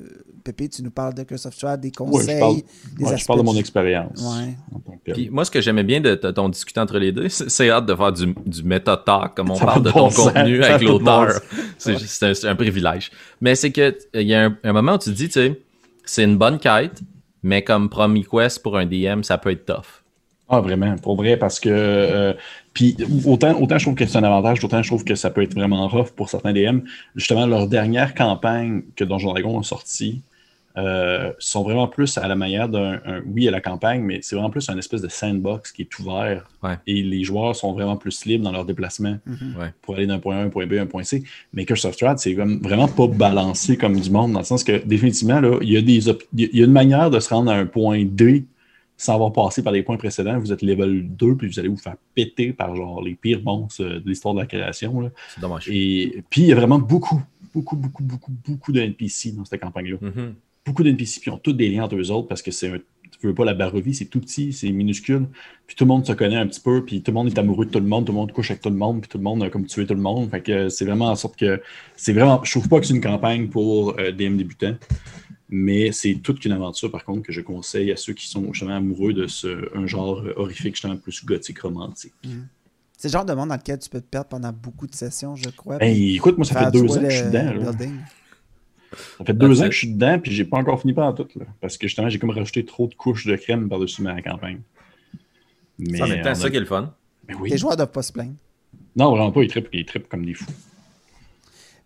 A: Pépé, tu nous parles de Curse of Strahd, des conseils, je parle,
B: des Je parle de mon expérience.
A: Ouais.
D: Puis moi, ce que j'aimais bien de, ton discuter entre les deux, c'est hâte de faire du, du talk comme on parle de ton contenu avec l'auteur. c'est un, privilège. Mais c'est que il y a un, un, moment où tu te dis, tu sais, c'est une bonne quête, mais comme Promis Quest pour un DM, ça peut être tough.
B: Ah, vraiment, pour vrai, parce que. Euh, puis autant, autant je trouve que c'est un avantage, autant je trouve que ça peut être vraiment rough pour certains DM. Justement, leur dernière campagne que Donjon Dragon a sorti, euh, sont vraiment plus à la manière d'un. Oui, à la campagne, mais c'est vraiment plus un espèce de sandbox qui est ouvert. Et les joueurs sont vraiment plus libres dans leur déplacement
D: mhm.
B: pour aller d'un point A, un point B, un point C. Mais Curse c'est vraiment pas balancé comme du monde, dans le sens que définitivement, là, il, y a des il y a une manière de se rendre à un point D sans avoir passé par les points précédents. Vous êtes level 2, puis vous allez vous faire péter par genre les pires monstres de l'histoire de la création.
D: C'est dommage.
B: Et puis, il y a vraiment beaucoup, beaucoup, beaucoup, beaucoup, beaucoup de NPC dans cette campagne-là.
D: Mhm
B: beaucoup d'NPC qui ont tous des liens entre eux autres parce que c'est un, tu veux pas la Barovie, c'est tout petit, c'est minuscule. Puis tout le monde se connaît un petit peu, puis tout le monde est amoureux de tout le monde, tout le monde couche avec tout le monde, puis tout le monde a comme tué tout le monde. Fait que c'est vraiment en sorte que c'est vraiment. Je trouve pas que c'est une campagne pour euh, DM débutants. Mais c'est toute une aventure, par contre, que je conseille à ceux qui sont justement amoureux de ce, un genre horrifique, justement plus gothique romantique.
A: Mmh. C'est le genre de monde dans lequel tu peux te perdre pendant beaucoup de sessions, je crois.
B: Ben, écoute, moi, ça fait deux ans que je suis dedans. Ça fait deux ans que je suis dedans, puis j'ai pas encore fini par tout. Là, parce que justement, j'ai comme rajouté trop de couches de crème par-dessus ma campagne.
D: Mais, en même ça qui est le fun.
B: Mais oui.
A: Les joueurs doivent pas se plaindre.
B: Non, vraiment pas. Ils trippent, ils trippent comme des fous.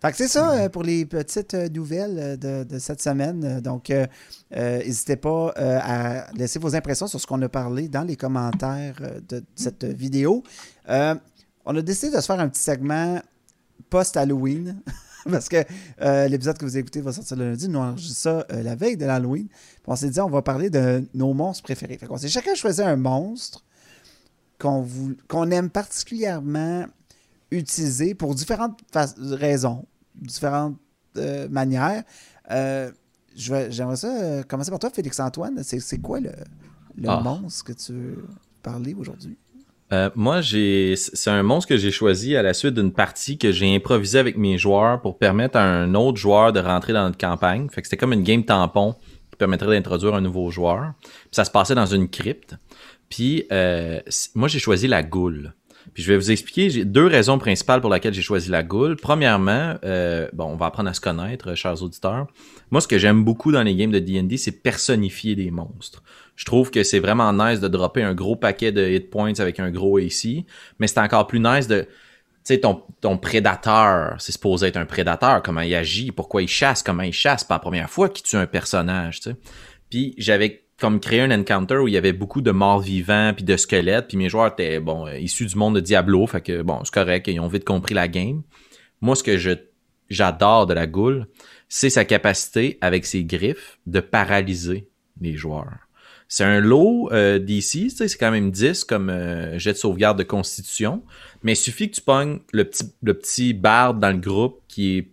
A: Fait que c'est ça euh, pour les petites euh, nouvelles euh, de, cette semaine. Donc, n'hésitez pas à laisser vos impressions sur ce qu'on a parlé dans les commentaires de cette vidéo. on a décidé de se faire un petit segment post-Halloween. parce que euh, l'épisode que vous écoutez va sortir le lundi. Nous on ça euh, la veille de l'Halloween. On s'est dit, on va parler de nos monstres préférés. Fait qu'on s'est chacun choisi un monstre qu'on aime particulièrement utiliser pour différentes raisons, différentes euh, manières. J'aimerais ça commencer par toi, Félix-Antoine. C'est quoi le, ah. monstre que tu veux parler aujourd'hui?
D: Euh, moi, j'ai, c'est un monstre que j'ai choisi à la suite d'une partie que j'ai improvisé avec mes joueurs pour permettre à un autre joueur de rentrer dans notre campagne. Fait que c'était comme une game tampon qui permettrait d'introduire un nouveau joueur. ça se passait dans une crypte. Puis euh, moi, j'ai choisi la goule. Puis je vais vous expliquer, j'ai deux raisons principales pour lesquelles j'ai choisi la goule. Premièrement, euh, bon, on va apprendre à se connaître, chers auditeurs. Moi, ce que j'aime beaucoup dans les games de D&D, c'est personnifier des monstres. Je trouve que c'est vraiment nice de dropper un gros paquet de hit points avec un gros AC, mais c'est encore plus nice de tu sais, ton, ton prédateur, c'est supposé être un prédateur, comment il agit, pourquoi il chasse, comment il chasse, pas la première fois qu'il tue un personnage, tu sais. Puis j'avais comme créé un encounter où il y avait beaucoup de morts vivants puis de squelettes, puis mes joueurs étaient bon euh, issus du monde de Diablo, fait que bon, c'est correct, ils ont vite compris la game. Moi, ce que je j'adore de la goule, c'est sa capacité avec ses griffes de paralyser les joueurs. C'est un lot euh, d'ici, c'est quand même 10 comme euh, jet de sauvegarde de constitution, mais il suffit que tu pognes le petit, le petit barde dans le groupe qui est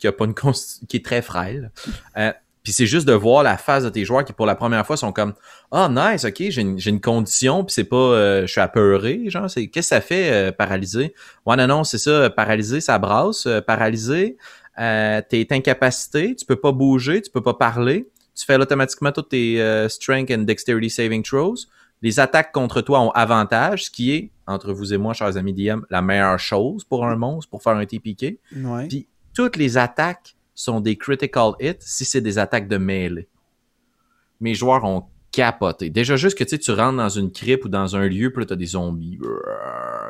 D: qui a pas une qui est très frêle. Euh, puis c'est juste de voir la face de tes joueurs qui pour la première fois sont comme ah oh, nice ok j'ai une, une condition puis c'est pas euh, je suis apeuré genre c'est qu'est-ce que ça fait euh, paralysé ouais non non c'est ça paralysé ça brasse paralysé t'es incapacité tu peux pas bouger tu peux pas parler tu fais automatiquement toutes tes euh, Strength and Dexterity Saving Throws. Les attaques contre toi ont avantage, ce qui est, entre vous et moi, chers amis DM, la meilleure chose pour un monstre, pour faire un TPK.
A: Ouais.
D: Puis toutes les attaques sont des critical hits si c'est des attaques de mêlée. Mes joueurs ont capoté. Déjà juste que tu rentres dans une crypte ou dans un lieu, puis là, t'as des zombies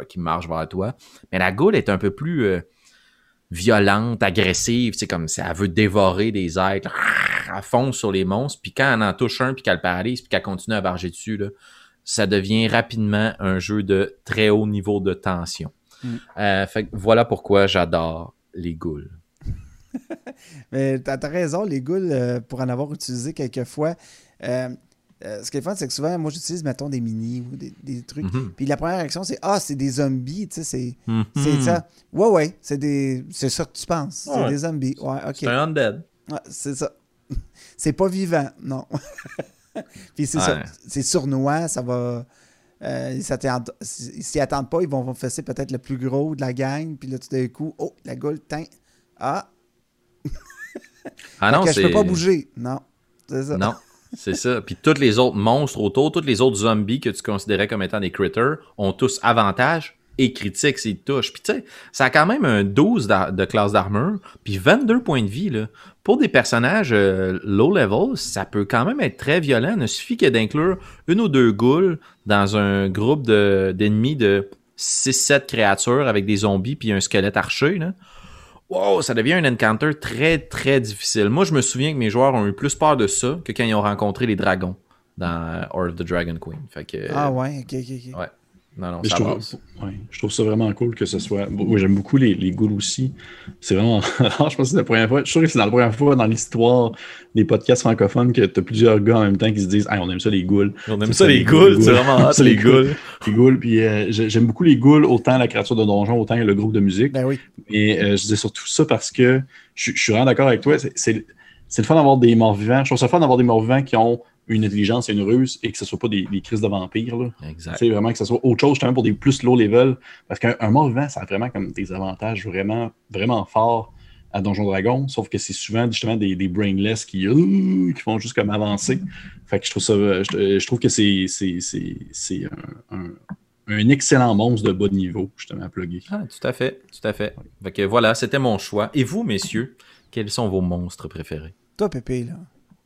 D: qui marchent vers toi. Mais la goule est un peu plus... Euh, violente, agressive, c'est comme ça, elle veut dévorer des êtres, elle fonce sur les monstres, puis quand elle en touche un, puis qu'elle paralyse, puis qu'elle continue à varger dessus, là, ça devient rapidement un jeu de très haut niveau de tension. Mm. Euh, fait voilà pourquoi j'adore les ghouls.
A: Mais t'as as raison, les ghouls, euh, pour en avoir utilisé quelques fois, euh, euh, ce qui est fun, c'est que souvent, moi, j'utilise, mettons, des mini ou des, trucs. Mhm. Puis la première réaction, c'est Ah, c'est des zombies, tu sais, c'est mhm. ça. Ouais, ouais, c'est des. C'est ça que tu penses. C'est des zombies. Ouais, ok.
D: C'est un undead.
A: Ouais, c'est ça. c'est pas vivant, non. Puis c'est ça. C'est sournois, ça va. Euh, S'ils s'y attendent pas, ils vont fesser peut-être le plus gros de la gang. Puis là, tout d'un coup, oh, la gueule, teint. Ah!
D: ah non,
A: c'est. Je peux pas bouger. Non. C'est ça.
D: Non. C'est ça. Puis tous les autres monstres autour, tous les autres zombies que tu considérais comme étant des critters ont tous avantages et critiques s'ils touchent. Puis tu sais, ça a quand même un 12 de classe d'armure, puis 22 points de vie. Là. Pour des personnages euh, low level, ça peut quand même être très violent. Il ne suffit que d'inclure une ou deux ghouls dans un groupe d'ennemis de, 6-7 créatures avec des zombies puis un squelette archer. Là wow, ça devient un encounter très, très difficile. Moi, je me souviens que mes joueurs ont eu plus peur de ça que quand ils ont rencontré les dragons dans Or of the Dragon Queen. Fait que,
A: ah ouais, ok, ok, ok.
D: Ouais. Non, non,
B: je,
D: ça
B: trouve, ouais, je trouve ça vraiment cool que ce soit. Oui, j'aime beaucoup les, les ghouls aussi. C'est vraiment. je pense que c'est la première fois. Je suis que c'est la première fois dans l'histoire des podcasts francophones que tu as plusieurs gars en même temps qui se disent on aime ça les ghouls.
D: On aime ça, les ghouls. C'est vraiment hot, les ghouls.
B: Les ghouls. Puis euh, j'aime beaucoup les ghouls, autant la créature de donjon, autant le groupe de musique.
A: Ben oui.
B: Et euh, je disais surtout ça parce que je, je suis vraiment d'accord avec toi. C'est le fun d'avoir des morts vivants. Je trouve ça fun d'avoir des morts vivants qui ont une intelligence et une ruse et que ce ne soit pas des, des, crises de vampires. Là.
D: Exact.
B: C'est vraiment que ce soit autre chose, justement, pour des plus low level. Parce qu'un mort vivant, ça a vraiment comme des avantages vraiment, vraiment forts à Donjon Dragon, sauf que c'est souvent justement des, des brainless qui, euh, qui font juste comme avancer. Fait que je trouve ça, je, je trouve que c'est, c'est, un, un, un, excellent monstre de bas de niveau, justement, à plugger.
D: Ah, tout à fait, tout à fait. Fait que voilà, c'était mon choix. Et vous, messieurs, quels sont vos monstres préférés?
A: Toi, Pépé, là.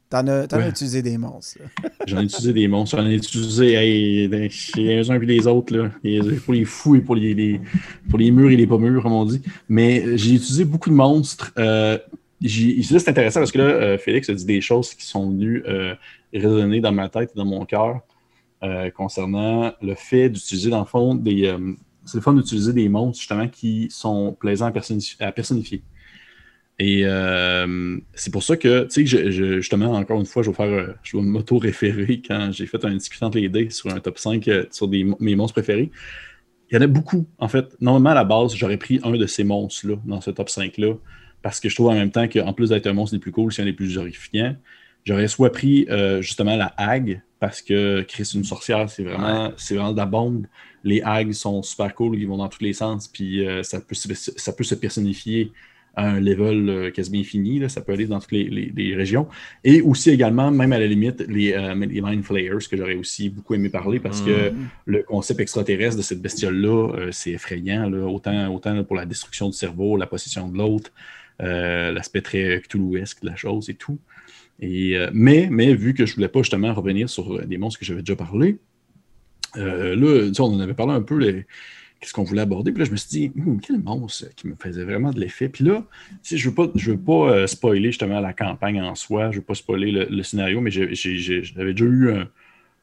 A: T'en as, ouais. as, utilisé des monstres.
B: J'en ai utilisé des monstres. J'en ai utilisé hey, les uns et les autres. Là. Pour les fous et pour les, les, pour les murs et les pas mûrs, comme on dit. Mais j'ai utilisé beaucoup de monstres. Euh, c'est intéressant parce que là, euh, Félix a dit des choses qui sont venues euh, résonner dans ma tête et dans mon cœur euh, concernant le fait d'utiliser, dans le fond, des. Euh, c'est le fun d'utiliser des monstres justement qui sont plaisants à, personnifier. À personnifier. Et euh, c'est pour ça que, tu sais, justement, encore une fois, je vais faire, je vais m'auto-référer quand j'ai fait un discutant les dés sur un top 5 euh, sur des, mes monstres préférés. Il y en a beaucoup, en fait. Normalement, à la base, j'aurais pris un de ces monstres-là dans ce top 5-là, parce que je trouve en même temps qu'en plus d'être un monstre des plus cool, c'est un des plus horrifiants. J'aurais soit pris euh, justement la hague, parce que Chris, une sorcière, c'est vraiment, c'est vraiment de la bombe. Les hags sont super cool, ils vont dans tous les sens, puis euh, ça, peut, ça peut se personnifier à un level euh, quasiment infini. Là. Ça peut aller dans toutes les, les, les, régions. Et aussi également, même à la limite, les, euh, les Mind Flayers, que j'aurais aussi beaucoup aimé parler parce que
D: Mhm.
B: le concept extraterrestre de cette bestiole-là, euh, c'est effrayant. Là. Autant, autant là, pour la destruction du cerveau, la possession de l'autre, euh, l'aspect très Cthulhuesque de la chose et tout. Et, mais, mais vu que je voulais pas justement revenir sur des monstres que j'avais déjà parlé, là, on en avait parlé un peu. Qu'est-ce qu'on voulait aborder. Puis là, je me suis dit, hm, quel monstre qui me faisait vraiment de l'effet. Puis là, je ne veux pas, je veux pas euh, spoiler justement la campagne en soi, je ne veux pas spoiler le, scénario, mais j'avais déjà eu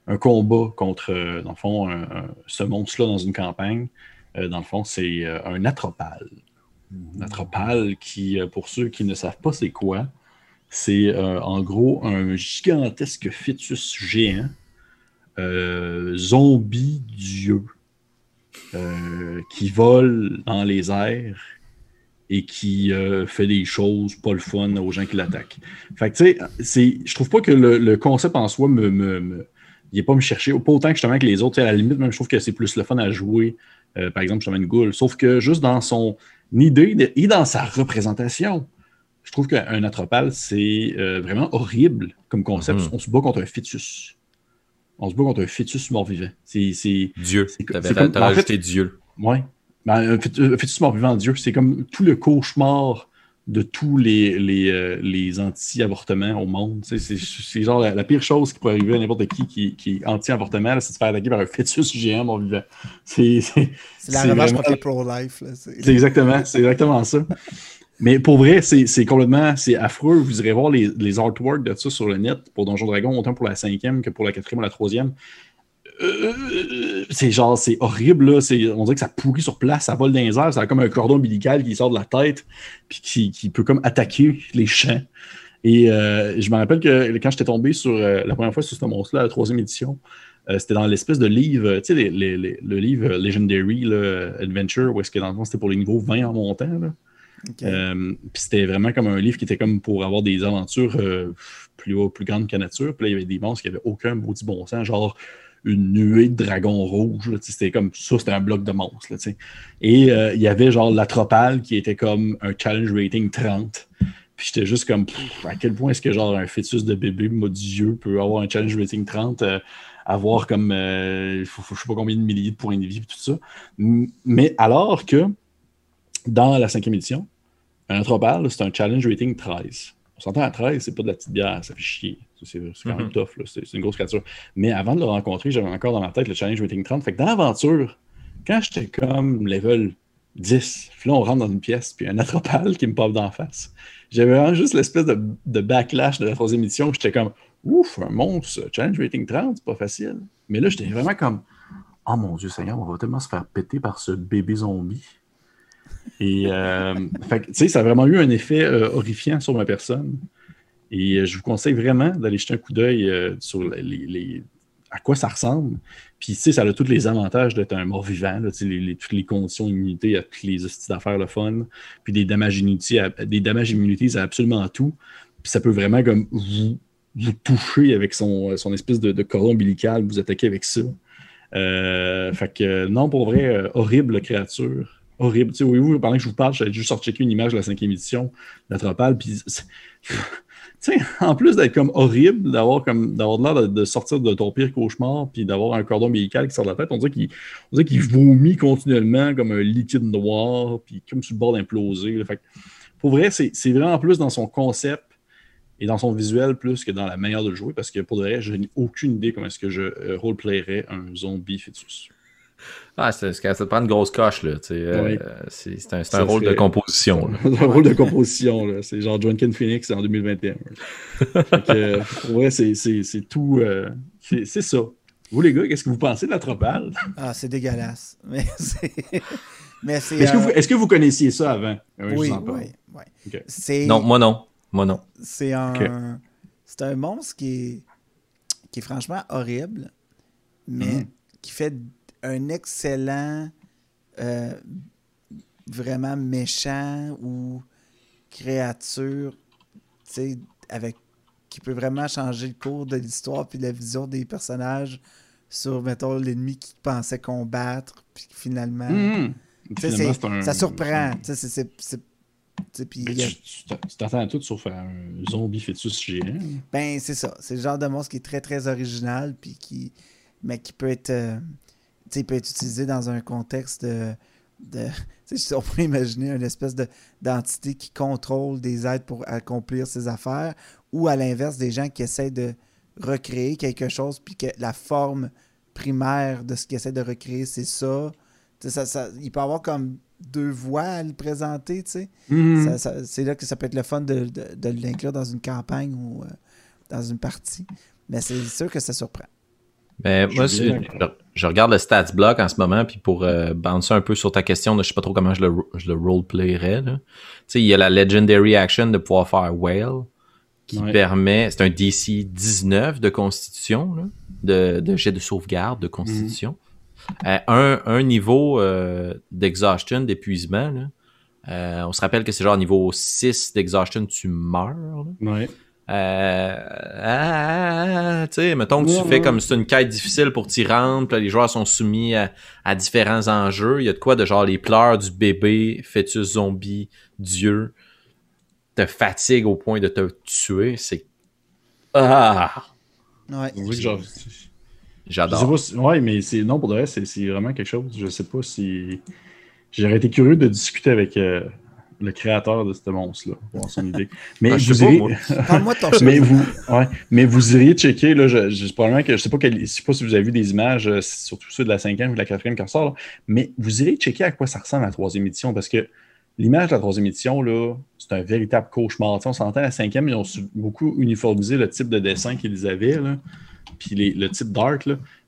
B: un, combat contre, euh, dans le fond, ce monstre-là dans une campagne. Euh, dans le fond, c'est un atropal. Un atropal qui, pour ceux qui ne savent pas c'est quoi, c'est en gros un gigantesque fœtus géant, zombie dieu. Euh, qui vole dans les airs et qui euh, fait des choses pas le fun aux gens qui l'attaquent. Fait que tu sais, je trouve pas que le, le, concept en soi me, me, me il est pas me chercher, pas autant que justement que les autres. À la limite, même je trouve que c'est plus le fun à jouer, euh, par exemple, justement une goule. Sauf que juste dans son idée de, et dans sa représentation, je trouve qu'un atropal, c'est euh, vraiment horrible comme concept.
D: Mhm.
B: Mm -hmm. On se bat contre un fœtus on se bat contre un fœtus mort-vivant. C'est,
D: Dieu. Tu avais rajouté Dieu.
B: Oui. Ben, un fœtus mort-vivant, Dieu, c'est comme tout le cauchemar de tous les, les, euh, les anti-avortements au monde. C'est, genre la, la, pire chose qui pourrait arriver à n'importe qui qui, qui est anti-avortement, c'est de se faire attaquer par un fœtus géant mort-vivant. C'est,
A: la revanche contre les pro-life.
B: C'est exactement, c'est exactement ça. Mais pour vrai, c'est complètement affreux. Vous irez voir les, artworks de ça sur le net pour Donjon Dragon, autant pour la cinquième que pour la quatrième ou la troisième. Euh, c'est genre, c'est horrible. Là. On dirait que ça pourrit sur place, ça vole dans les airs, ça a comme un cordon ombilical qui sort de la tête, puis qui, peut comme attaquer les champs. Et euh, je me rappelle que quand j'étais tombé sur euh, la première fois sur ce monstre-là, la troisième édition, c'était dans l'espèce de livre, tu sais, le livre Legendary Adventure, où est-ce que dans le fond c'était pour les niveaux 20 en montant. Là. Euh, puis c'était vraiment comme un livre qui était comme pour avoir des aventures euh, plus, plus grandes que nature. Puis là, il y avait des monstres qui n'avaient aucun maudit bon sens, genre une nuée de dragons rouges. C'était comme ça, c'était un bloc de monstres. Là, Et euh, il y avait genre l'atropal qui était comme un challenge rating 30. Puis j'étais juste comme à quel point est-ce que genre un fœtus de bébé modieux peut avoir un challenge rating 30 euh, avoir comme euh, faut, je sais pas combien de milliers de points de vie tout ça. Mais alors que dans la cinquième édition, un Anthropal, c'est un challenge rating 13. On s'entend à 13, c'est pas de la petite bière, ça fait chier. C'est quand même mm -hmm. tough, c'est une grosse créature. Mais avant de le rencontrer, j'avais encore dans ma tête le challenge rating 30. Fait que dans l'aventure, quand j'étais comme level 10. Puis là, on rentre dans une pièce, puis un atropal qui me pop d'en face. J'avais vraiment juste l'espèce de, de, backlash de la troisième émission. J'étais comme, ouf, un monstre, challenge rating 30, c'est pas facile. Mais là, j'étais vraiment comme, oh mon Dieu Seigneur, on va tellement se faire péter par ce bébé zombie. Et, euh, ça a vraiment eu un effet euh, horrifiant sur ma personne. Et euh, je vous conseille vraiment d'aller jeter un coup d'œil sur les, à quoi ça ressemble. Puis, ça a tous les avantages d'être un mort-vivant, les, toutes les conditions d'immunité à toutes les hosties d'affaires le fun, puis des damages immunité, des damages immunité à absolument tout. Puis ça peut vraiment comme vous, toucher avec son, son espèce de, de, cordon ombilical, vous attaquer avec ça. fait que non, pour vrai, horrible créature horrible. Tu pendant que je vous parle, j'avais juste sorti une image de la cinquième édition de la Tropale, puis sais, en plus d'être comme horrible, d'avoir comme d'avoir l'air de, sortir de ton pire cauchemar, puis d'avoir un cordon médical qui sort de la tête, on dirait qu'il vomit continuellement comme un liquide noir, puis comme sur le bord d'imploser. pour vrai, c'est vraiment plus dans son concept et dans son visuel plus que dans la manière de le jouer, parce que pour de vrai, je n'ai aucune idée comment est-ce que je euh, roleplayerais un zombie fœtus.
D: Ah, c'est, ça te prend une grosse coche, là. Euh, c'est, un, un rôle de composition.
B: un rôle de composition, là. C'est genre Drunken Phoenix en 2021. ouais, c'est, tout. Euh, c'est, ça. Vous, les gars, qu'est-ce que vous pensez de la tropale?
A: Ah, c'est dégueulasse. Mais c'est.
B: Mais c'est, est-ce, que vous, est-ce que vous connaissiez ça avant?
A: Oui, oui, oui.
D: Non, moi non. Moi non.
A: C'est un, c'est un monstre qui est, qui est franchement horrible, mais mm. qui fait un excellent euh, vraiment méchant ou créature, avec qui peut vraiment changer le cours de l'histoire puis la vision des personnages sur, mettons, l'ennemi qu'ils pensaient combattre, puis finalement...
B: Mmh.
A: Ça surprend.
B: tu t'attends à tout sauf un zombie fœtus géant.
A: Ben, c'est ça. C'est le genre de monstre qui est très, très original, puis qui... mais qui peut être... Euh, il peut être utilisé dans un contexte de. de on pourrait imaginer une espèce d'entité qui contrôle des aides pour accomplir ses affaires, ou à l'inverse, des gens qui essaient de recréer quelque chose, puis que la forme primaire de ce qu'ils essaient de recréer, c'est ça. Ça, ça. Il peut y avoir comme deux voix à le présenter, tu sais. Mm-hmm. c'est là que ça peut être le fun de, de, l'inclure dans une campagne ou euh, dans une partie. Mais c'est sûr que ça surprend.
D: Mais moi, je, regarde le stats block en ce moment, puis pour euh, bouncer un peu sur ta question, je sais pas trop comment je le, je le roleplayerais. Tu sais, il y a la Legendary Action de pouvoir faire Whale, qui permet, c'est un DC 19 de constitution, de, de jet de sauvegarde de constitution. Mhm. un, un, niveau euh, d'exhaustion, d'épuisement. Euh, on se rappelle que c'est genre niveau 6 d'exhaustion, tu meurs.
B: Ouais.
D: Euh, ah, tu sais, mettons que tu fais comme c'est une quête difficile pour t'y rendre, les joueurs sont soumis à, différents enjeux. Il y a de quoi de genre les pleurs du bébé, fœtus zombie, Dieu, te fatigue au point de te tuer. C'est. Ah!
A: Ouais.
D: J'adore.
B: Ouais, mais c'est non, pour de vrai, c'est vraiment quelque chose. Je sais pas si. J'aurais été curieux de discuter avec. Euh, le créateur de ce monstre-là, pour son idée. Mais ah, vous iriez... mais vous, ouais, mais vous iriez checker, là, je, je, probablement que je sais pas sais pas si vous avez vu des images, euh, surtout ceux de la cinquième ou de la quatrième qui ressort, mais vous irez checker à quoi ça ressemble la troisième édition, parce que l'image de la troisième édition, là, c'est un véritable cauchemar. on s'entend la cinquième, ils ont beaucoup uniformisé le type de dessin qu'ils avaient, là, puis le type d'art,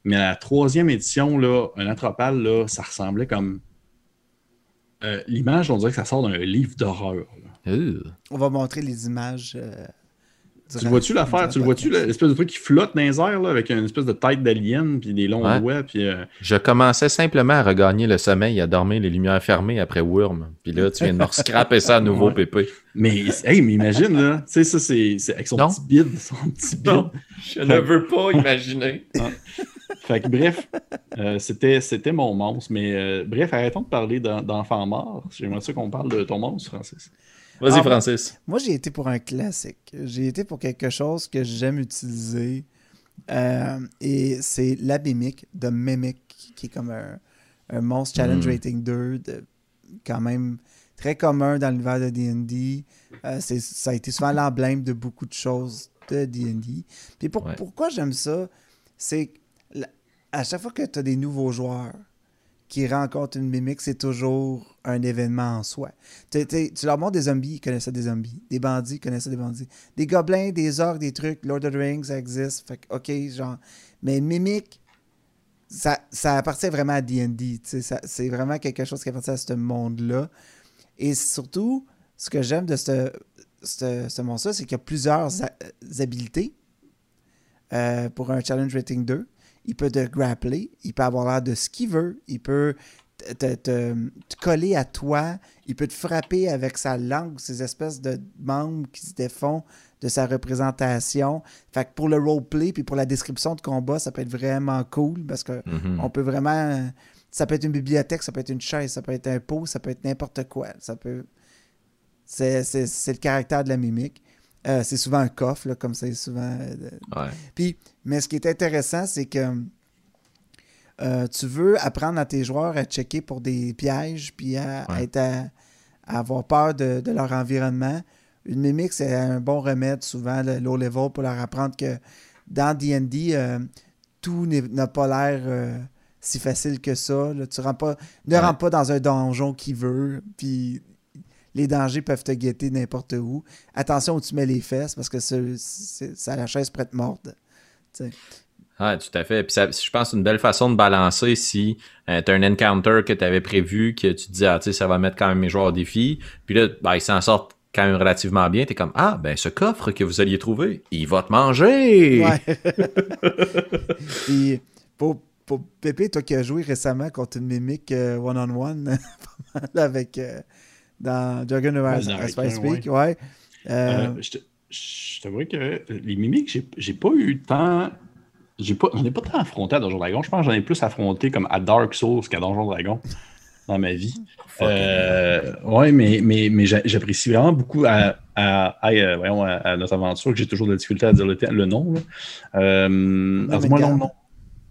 B: mais la troisième édition, là, un Atropal, là, ça ressemblait comme euh, l'image, on dirait que ça sort d'un livre d'horreur.
A: On va montrer les images. Euh,
B: tu vois-tu l'affaire? Tu le vois-tu, l'espèce de truc qui flotte dans les airs là, avec une espèce de tête d'alien puis des longs doigts? Puis, euh,
D: Je commençais simplement à regagner le sommeil, à dormir les lumières fermées après Worm. Puis là, tu viens de me scraper ça à nouveau, Pépé.
B: Mais, hey, mais imagine, là. Tu sais, ça, c'est avec son petit bide. Son petit bide.
D: je ne veux pas imaginer. Ah.
B: Fait que bref, euh, c'était, c'était mon monstre. Mais euh, bref, arrêtons de parler d'enfants morts. J'aimerais ça qu'on parle de ton monstre, Francis.
D: Vas-y, ah, Francis.
A: Moi, j'ai été pour un classique. J'ai été pour quelque chose que j'aime utiliser. Euh, et c'est l'abémique de Mimic, qui est comme un, un monstre challenge hmm. rating 2, de, quand même très commun dans l'univers de D&D. ça a été souvent l'emblème de beaucoup de choses de D&D. Puis pourquoi j'aime ça, c'est à chaque fois que tu as des nouveaux joueurs qui rencontrent une mimique, c'est toujours un événement en soi. tu leur montres des zombies, ils connaissaient des zombies. Des bandits, ils connaissaient des bandits. Des gobelins, des orques, des trucs. Lord of the Rings, ça existe. Fait OK, genre. Mais une mimique, ça, ça appartient vraiment à D&D. C'est vraiment quelque chose qui appartient à ce monde-là. Et surtout, ce que j'aime de ce, ce, ce monstre-là, c'est qu'il y a plusieurs habilités euh, pour un Challenge Rating 2. Il peut te grappler, il peut avoir l'air de ce qu'il veut, il peut te, te, coller à toi, il peut te frapper avec sa langue, ces espèces de membres qui se défont de sa représentation. Fait que pour le roleplay puis pour la description de combat, ça peut être vraiment cool parce que mhm. on peut vraiment. Ça peut être une bibliothèque, ça peut être une chaise, ça peut être un pot, ça peut être n'importe quoi. Ça peut. C'est le caractère de la mimique. Euh, c'est souvent un coffre, comme c'est souvent.
D: Euh,
A: puis, mais ce qui est intéressant, c'est que euh, tu veux apprendre à tes joueurs à checker pour des pièges, puis à, être à, avoir peur de, leur environnement. Une mimique, c'est un bon remède, souvent, le low level, pour leur apprendre que dans DD, tout n'a pas l'air si facile que ça. Tu pas, ne rentre pas dans un donjon qui veut, puis les dangers peuvent te guetter n'importe où. Attention où tu mets les fesses parce que ça la chaise prête morte.
D: Ah, tout à fait. Puis je pense c'est une belle façon de balancer si euh, tu as un encounter que tu avais prévu, que tu te dis, ah, tu sais, ça va mettre quand même mes joueurs au défi. Puis là, ben, ils s'en sortent quand même relativement bien. Tu es comme, ah, ben, ce coffre que vous alliez trouver, il va te manger.
A: Ouais. Puis, pour, pour Pépé, toi qui as joué récemment contre une mimique euh, one-on-one, avec. Euh, dans Dragon of Spice Peak. Ouais.
B: Euh, euh, je t'avoue que les mimiques, j'ai pas eu tant. J'ai pas, j'en ai pas tant affronté à Donjon Dragon. Je pense que j'en ai plus affronté comme à Dark Souls qu'à Donjon Dragon dans ma vie. Euh, ouais, mais, mais, mais j'apprécie vraiment beaucoup à, à, à, notre aventure que j'ai toujours de la difficulté à dire le, le nom. Euh, moi le nom.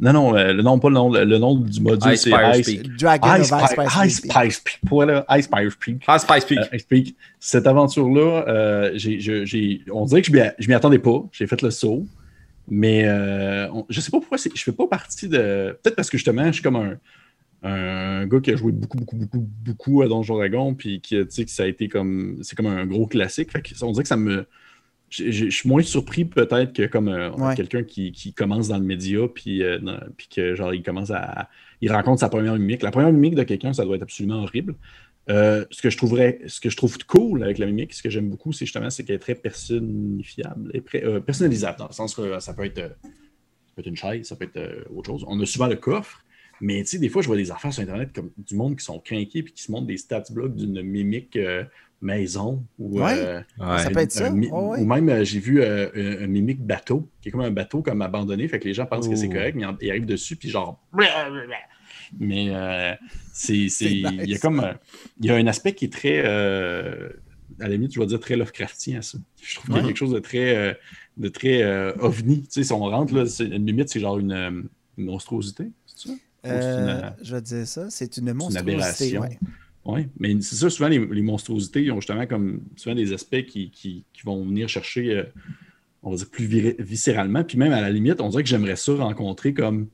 B: Non, non, euh, le nom, pas le nom, le, nom du module, c'est Ice,
A: Dragon Ice,
B: Ice, Ice, Peak. Voilà, Ice Spice Peak. Ice Spice Peak. Ice Peak. Cette aventure-là, euh, on dirait que je m'y attendais pas. J'ai fait le saut. Mais euh, je sais pas pourquoi je fais pas partie de. Peut-être parce que justement, je suis comme un, un gars qui a joué beaucoup, beaucoup, beaucoup, beaucoup à Donjon Dragon, puis qui, tu sais, que ça a été comme. C'est comme un gros classique. Fait que, on dirait que ça me je suis moins surpris peut-être que comme euh, quelqu'un qui, commence dans le média puis, euh, puis que genre il commence à il rencontre sa première mimique. La première mimique de quelqu'un, ça doit être absolument horrible. Euh, ce que je trouverais, ce que je trouve cool avec la mimique, ce que j'aime beaucoup, c'est justement c'est qu'elle est très personnifiable, et personnalisable dans le sens que ça peut être, une chaise, ça peut être autre chose. On a souvent le coffre, mais tu sais, des fois, je vois des affaires sur Internet comme du monde qui sont craqués puis qui se montrent des stats blocs d'une mimique maison. Ou,
A: euh, ça peut être ça.
B: Ou même, euh, j'ai vu euh, un, mimique bateau, qui est comme un bateau comme abandonné, fait que les gens pensent que c'est correct, mais ils arrivent dessus, puis genre. Mais c'est, il y a comme il y a un aspect qui est très, à la limite, je vais dire très Lovecraftien ça. Je trouve qu'il y a quelque chose de très, de très ovni. Tu sais, si on rentre, là, une limite, c'est genre une, monstruosité, c'est ça?
A: je vais dire ça, c'est une monstruosité. Une
B: oui, mais c'est ça, souvent, les, monstruosités, ils ont justement comme souvent des aspects qui, vont venir chercher, euh, on va dire, plus viscéralement. Puis même à la limite, on dirait que j'aimerais ça rencontrer comme,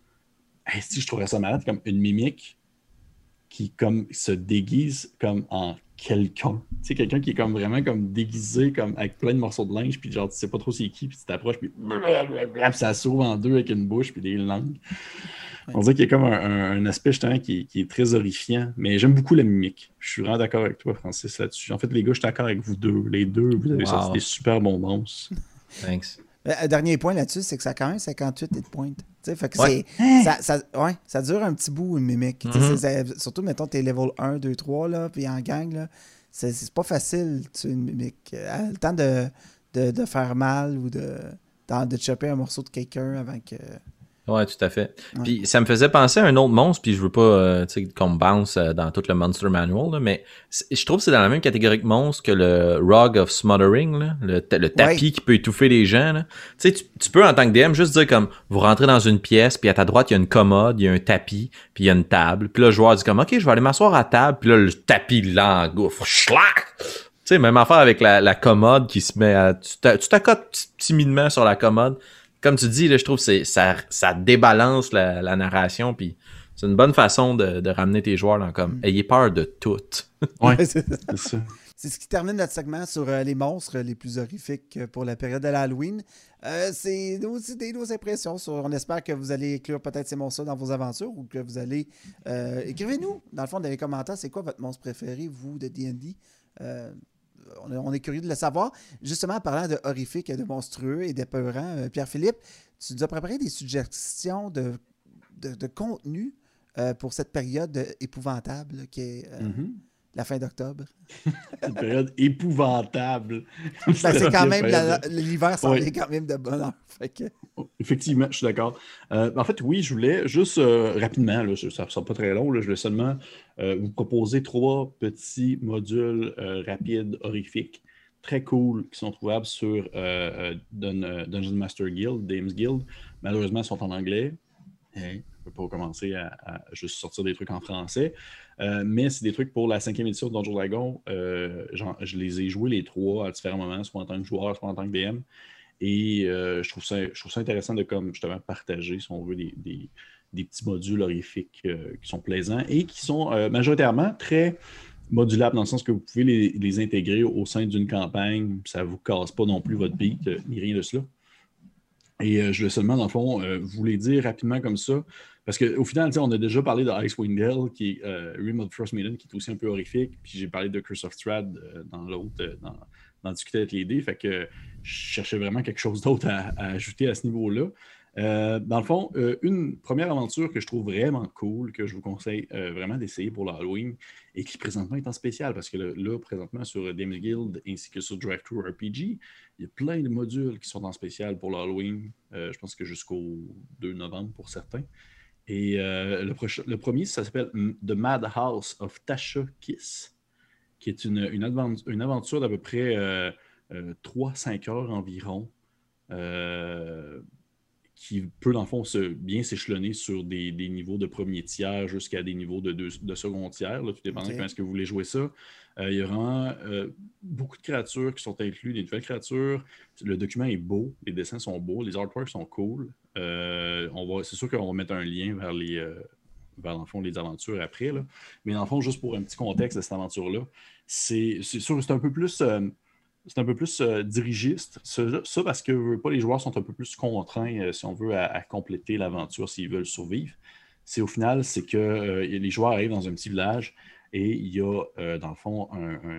B: si je trouverais ça malade, comme une mimique qui comme se déguise comme en quelqu'un. Tu sais, quelqu'un qui est comme vraiment comme déguisé, comme avec plein de morceaux de linge, puis genre, tu sais pas trop c'est qui, puis tu t'approches, puis, ça s'ouvre en deux avec une bouche, puis des langues. On dirait qu'il y a comme un, aspect justement qui, est très horrifiant, mais j'aime beaucoup la mimique. Je suis vraiment d'accord avec toi, Francis, là-dessus. En fait, les gars, je suis d'accord avec vous deux. Les deux, vous avez sorti des super bons monstres.
D: Thanks.
A: Le dernier point là-dessus, c'est que ça a quand même 58 hit points. Fait que ça, ça, ouais, ça dure un petit bout, une mimique. Mm-hmm. Surtout, mettons, t'es level 1, 2, 3, là, puis en gang, là, c'est pas facile, tu une mimique. le temps de, de, de, faire mal ou de, de, de choper un morceau de quelqu'un avant que.
D: Ouais, tout à fait. Puis ça me faisait penser à un autre monstre, puis je veux pas euh, qu'on bounce euh, dans tout le Monster Manual, là, mais je trouve que c'est dans la même catégorie que monstre que le Rog of Smothering, là, le, tapis qui peut étouffer les gens. Là. Tu, tu peux en tant que DM juste dire comme vous rentrez dans une pièce, puis à ta droite il y a une commode, il y a un tapis, puis il y a une table. Puis là, le joueur dit comme ok, je vais aller m'asseoir à table, puis là le tapis l'engouffre. Tu sais, même affaire avec la, la commode qui se met à. Tu t'accotes timidement sur la commode comme tu dis, là, je trouve que ça, ça débalance la, narration, puis C'est une bonne façon de, ramener tes joueurs dans comme mm. ayez peur de tout.
B: Ouais, c'est ça.
A: C'est ce qui termine notre segment sur euh, les monstres les plus horrifiques euh, pour la période de l'Halloween. Euh, c'est nos idées, nos impressions. on espère que vous allez inclure peut-être ces monstres dans vos aventures ou que vous allez. Écrivez-nous, dans le fond, dans les commentaires, c'est quoi votre monstre préféré, vous, de DD on, est curieux de le savoir. Justement, en parlant de horrifique, de monstrueux et d'épeurant, Pierre-Philippe, tu nous as préparé des suggestions de, de, contenu pour cette période épouvantable qui est. Mm-hmm la fin d'octobre.
B: une période épouvantable.
A: Ben, c'est quand même l'hiver, ça ouais. quand même de bonheur.
B: Effectivement, je suis d'accord. Euh, en fait, oui, je voulais juste euh, rapidement, là, ça ne sera pas très long, je voulais seulement euh, vous proposer trois petits modules rapides, horrifiques, très cool, qui sont trouvables sur Dungeon Master Guild, Dames Guild. Malheureusement, ils sont en anglais. Hein, je ne peux pas commencer à, à, juste sortir des trucs en français. Euh, mais c'est des trucs pour la cinquième édition de Donjon Dragon. Euh, je les ai joués les trois à différents moments, soit en tant que joueur, soit en tant que DM. Et euh, je, trouve ça, intéressant de comme justement partager, si on veut, des, petits modules horrifiques qui sont plaisants et qui sont majoritairement très modulables dans le sens que vous pouvez les, intégrer au sein d'une campagne. Ça ne vous casse pas non plus votre beat, ni rien de cela. Et je vais seulement, dans le fond, vous les dire rapidement comme ça. Parce qu'au final, on a déjà parlé de Icewind Dale, qui est euh, Rim of Frost Maiden, qui est aussi un peu horrifique. Puis j'ai parlé de Curse of Strad euh, dans l'autre, euh, dans, dans, discuter avec les dés. Fait que je cherchais vraiment quelque chose d'autre à, ajouter à ce niveau-là. dans le fond, une première aventure que je trouve vraiment cool, que je vous conseille vraiment d'essayer pour l'Halloween et qui présentement est en spécial parce que là, présentement sur Damage Guild ainsi que sur Drive Thru RPG, il y a plein de modules qui sont en spécial pour l'Halloween. je pense que jusqu'au 2 novembre pour certains. Et euh, le, premier, ça s'appelle The Madhouse of Tasha Kiss, qui est une, une, aventure, d'à peu près 3-5 euh, euh, heures environ, qui peut, dans le fond, se, bien s'échelonner sur des, niveaux de premier tiers jusqu'à des niveaux de, de, second tiers, tout dépendant de comment est-ce que vous voulez jouer ça. Il y a vraiment beaucoup de créatures qui sont incluses, des nouvelles créatures. Le document est beau, les dessins sont beaux, les artworks sont cool. Euh, c'est sûr qu'on va mettre un lien vers les, euh, vers, les aventures après. Mais dans le fond, juste pour un petit contexte de cette aventure-là, c'est c'est un peu plus. Euh, un peu plus dirigiste. Ça, parce que pas, les joueurs sont un peu plus contraints, si on veut, à, compléter l'aventure s'ils veulent survivre. C'est au final, c'est que les joueurs arrivent dans un petit village et il y a, dans le fond,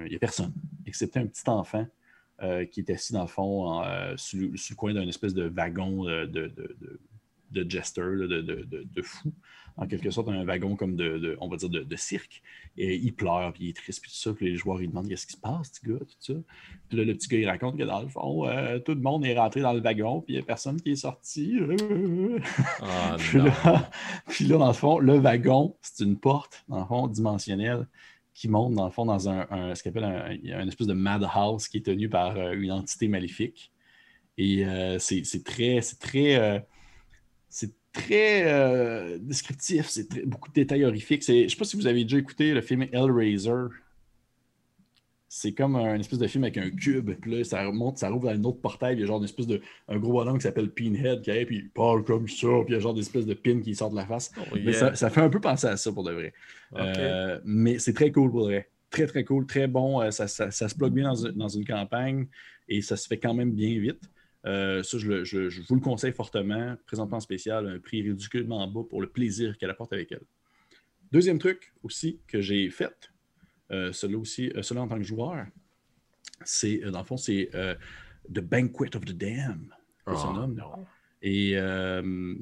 B: il n'y a personne, excepté un petit enfant euh, qui est assis dans le fond euh, sur, le coin d'un espèce de wagon de, de, de, jester, de, fou, en quelque sorte, un wagon comme de, on va dire, de, cirque. Et il pleure, puis il est triste, puis tout ça. Puis les joueurs, ils demandent qu'est-ce qui se passe, petit gars, tout ça? Puis là, le petit gars, il raconte que dans le fond, euh, tout le monde est rentré dans le wagon, puis il n'y a personne qui est sorti. Ah, puis, là, puis là, dans le fond, le wagon, c'est une porte, dans le fond, dimensionnelle qui monte dans le fond dans un, ce qu'on appelle un, espèce de madhouse qui est tenu par euh, une entité maléfique. Et euh, c'est très, c'est très, c'est très euh, descriptif, c'est beaucoup de détails horrifiques. Je ne sais pas si vous avez déjà écouté le film Hellraiser. C'est comme un espèce de film avec un cube, puis là, ça remonte, ça rouvre dans un autre portail, il y a genre une espèce de un gros bonhomme qui s'appelle Pinhead qui arrive, puis il parle comme ça, puis il y a genre des espèces de pins qui sortent de la face. Oh, mais ça, fait un peu penser à ça pour de vrai. Euh, mais c'est très cool pour de vrai. Très, très cool, très bon. Euh, ça, se bloque bien dans, une campagne et ça se fait quand même bien vite. Euh, ça, je, vous le conseille fortement. Présentement spécial, un prix ridiculement bas pour le plaisir qu'elle apporte avec elle. Deuxième truc aussi que j'ai fait, euh, celui-là aussi, euh, celui en tant que joueur, c'est, euh, dans le fond, c'est The Banquet of the Dam. Oh, non? Et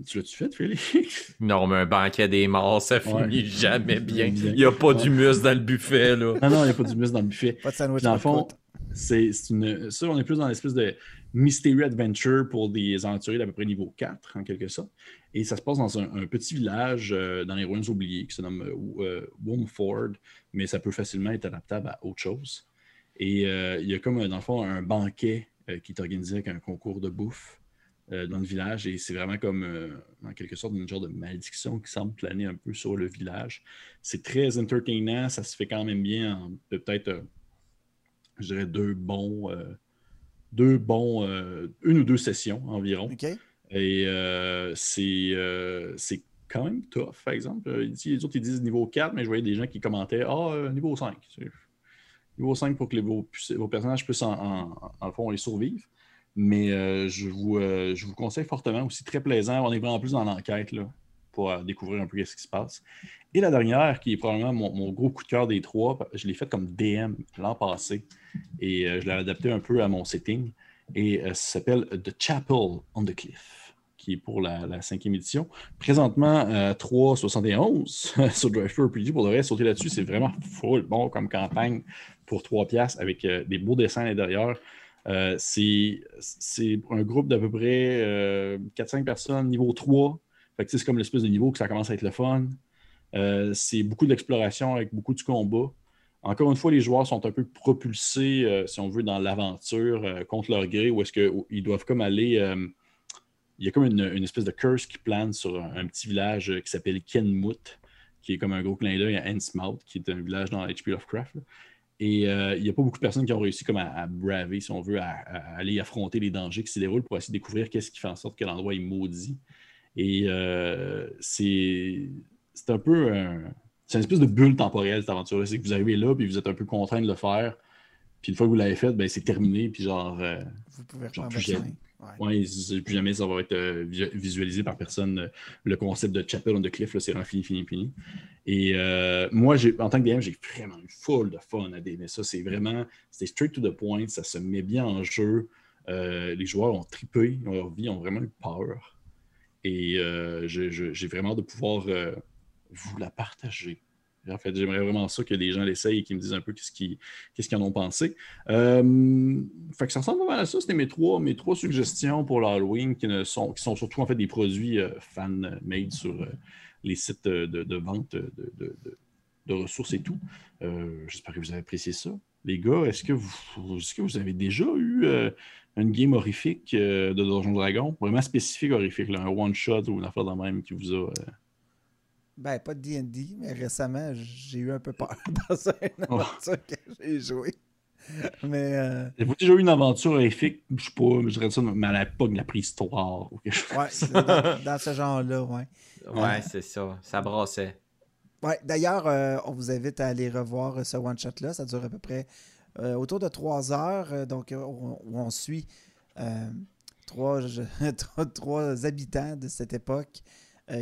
B: tu l'as-tu fait, Félix?
D: Non, mais un banquet des morts, ça finit jamais bien. Il n'y a pas d'humus dans le buffet, là.
B: Non, non, il n'y a pas d'humus dans le buffet.
A: Pas de sandwich.
B: Dans le fond, c'est une. Ça, on est plus dans l'espèce de mystery adventure pour des aventuriers d'à peu près niveau 4, en quelque sorte. Et ça se passe dans un, petit village euh, dans les ruines oubliées qui se nomme euh, euh mais ça peut facilement être adaptable à autre chose. Et euh, il y a comme, dans le fond, un banquet qui est organisé avec un concours de bouffe dans le village. Et c'est vraiment comme, en quelque sorte, une genre de malédiction qui semble planer un peu sur le village. C'est très entertainant, ça se fait quand même bien en peut-être, je dirais, deux bons deux bons, euh, une ou deux sessions environ. Et euh, euh, c'est quand même tough, par exemple. les autres, ils disent niveau 4, mais je voyais des gens qui commentaient Ah, niveau 5. Niveau 5 pour que vos, personnages puissent, en, en, fond, les survivre. Mais je, vous, je vous conseille fortement, aussi très plaisant. On est vraiment plus dans l'enquête, pour euh, découvrir un peu ce qui se passe. Et la dernière, qui est probablement mon, gros coup de cœur des trois, je l'ai faite comme DM l'an passé et euh, je l'ai adapté un peu à mon setting. Et euh, ça s'appelle The Chapel on the Cliff, qui est pour la, cinquième édition. Présentement, 3,71 sur RPG. Pour le reste, sauter là-dessus, c'est vraiment full bon comme campagne pour 3 piastres avec des beaux dessins à l'intérieur. c'est un groupe d'à peu près 4-5 personnes, niveau 3, c'est comme l'espèce de niveau que ça commence à être le fun. Euh, c'est beaucoup d'exploration avec beaucoup de combat. Encore une fois, les joueurs sont un peu propulsés, euh, si on veut, dans l'aventure euh, contre leur gré, où est-ce qu'ils doivent comme aller. il y a comme une, espèce de curse qui plane sur un, petit village qui s'appelle Kenmut, qui est comme un gros clin d'œil à Ensmouth, qui est un village dans HP Lovecraft. Et il n'y a pas beaucoup de personnes qui ont réussi comme à, braver, si on veut, à, aller affronter les dangers qui s'y déroulent pour essayer de découvrir qu'est-ce qui fait en sorte que l'endroit est maudit. Et euh, c'est un peu c'est une espèce de bulle temporelle, cette aventure C'est que vous arrivez là, puis vous êtes un peu contraint de le faire. Puis une fois que vous l'avez fait, ben, c'est terminé. Puis genre. Euh,
A: vous pouvez genre, plus, jamais,
B: ouais. plus jamais ça va être euh, visualisé par personne. Le concept de Chapel on the Cliff, c'est fini, fini, fini. Et moi, en tant que DM, j'ai vraiment eu full de fun à mais Ça, c'est vraiment. C'était straight to the point. Ça se met bien en jeu. les joueurs ont trippé. Leur vie ont vraiment eu peur. Et euh, j'ai vraiment de pouvoir euh, vous la partager. En fait, j'aimerais vraiment ça que des gens l'essayent et qu'ils me disent un peu qu'est-ce qu'ils en ont pensé. Euh, fait que ça ressemble vraiment à ça. C'était mes trois, mes trois suggestions pour l'Halloween qui, sont, qui sont surtout en fait des produits fan-made sur les sites de, vente de, ressources et tout. J'espère que vous avez apprécié ça. Les gars, est-ce que, vous, est -ce que vous avez déjà eu une game horrifique euh, de Donjon Dragon, vraiment spécifique horrifique, un one-shot ou une affaire de même qui vous a. Euh,
A: ben, pas de DD, mais récemment, j'ai eu un peu peur dans une oh. aventure que j'ai joué. Mais. Euh...
B: Avez-vous déjà eu une aventure horrifique? Je sais pas, je dirais ça, mais à l'époque de la préhistoire ou quelque chose.
A: Ouais, dans, dans, ce genre-là, ouais.
D: Ouais, c'est ça. Ça brassait.
A: Ouais, d'ailleurs, euh, on vous invite à aller revoir ce one-shot-là. Ça dure à peu près euh, autour de trois heures, euh, donc, euh, où on suit trois, trois, habitants de cette époque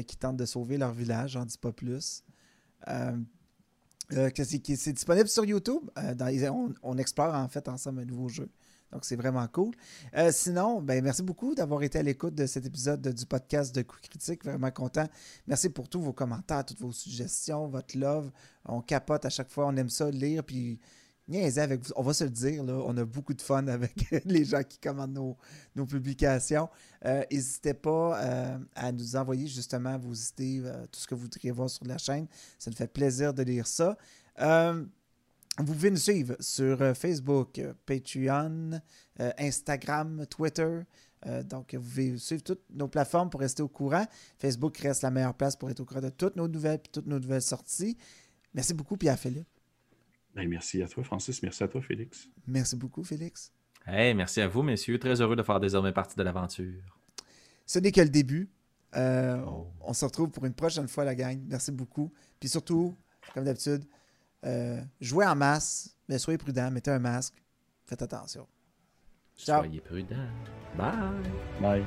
A: qui tentent de sauver leur village, j'en dis pas plus. c'est disponible sur YouTube. on, explore en fait ensemble un nouveau jeu. Donc, c'est vraiment cool. sinon, ben, merci beaucoup d'avoir été à l'écoute de cet épisode du podcast de Coup Critique. Vraiment content. Merci pour tous vos commentaires, toutes vos suggestions, votre love. On capote à chaque fois. On aime ça lire. Puis avec vous. On va se le dire, là, on a beaucoup de fun avec les gens qui commandent nos, publications. Euh, n'hésitez pas euh, à nous envoyer justement vos idées, euh, tout ce que vous voudriez voir sur la chaîne. Ça nous fait plaisir de lire ça. vous pouvez nous suivre sur Facebook, Patreon, Instagram, Twitter. donc, vous pouvez suivre toutes nos plateformes pour rester au courant. Facebook reste la meilleure place pour être au courant de toutes nos nouvelles et toutes nos nouvelles sorties. Merci beaucoup, Pierre
B: Ben, merci à toi, Francis. Merci à toi, Félix.
A: Merci beaucoup, Félix.
D: Hey, merci à vous, messieurs. Très heureux de faire désormais partie de l'aventure.
A: Ce n'est que le début. Euh, oh. On se retrouve pour une prochaine fois, la gang. Merci beaucoup. Puis surtout, comme d'habitude, euh, jouez en masse, mais soyez prudents, mettez un masque, faites attention.
D: Ciao. Soyez prudents. Bye.
B: Bye.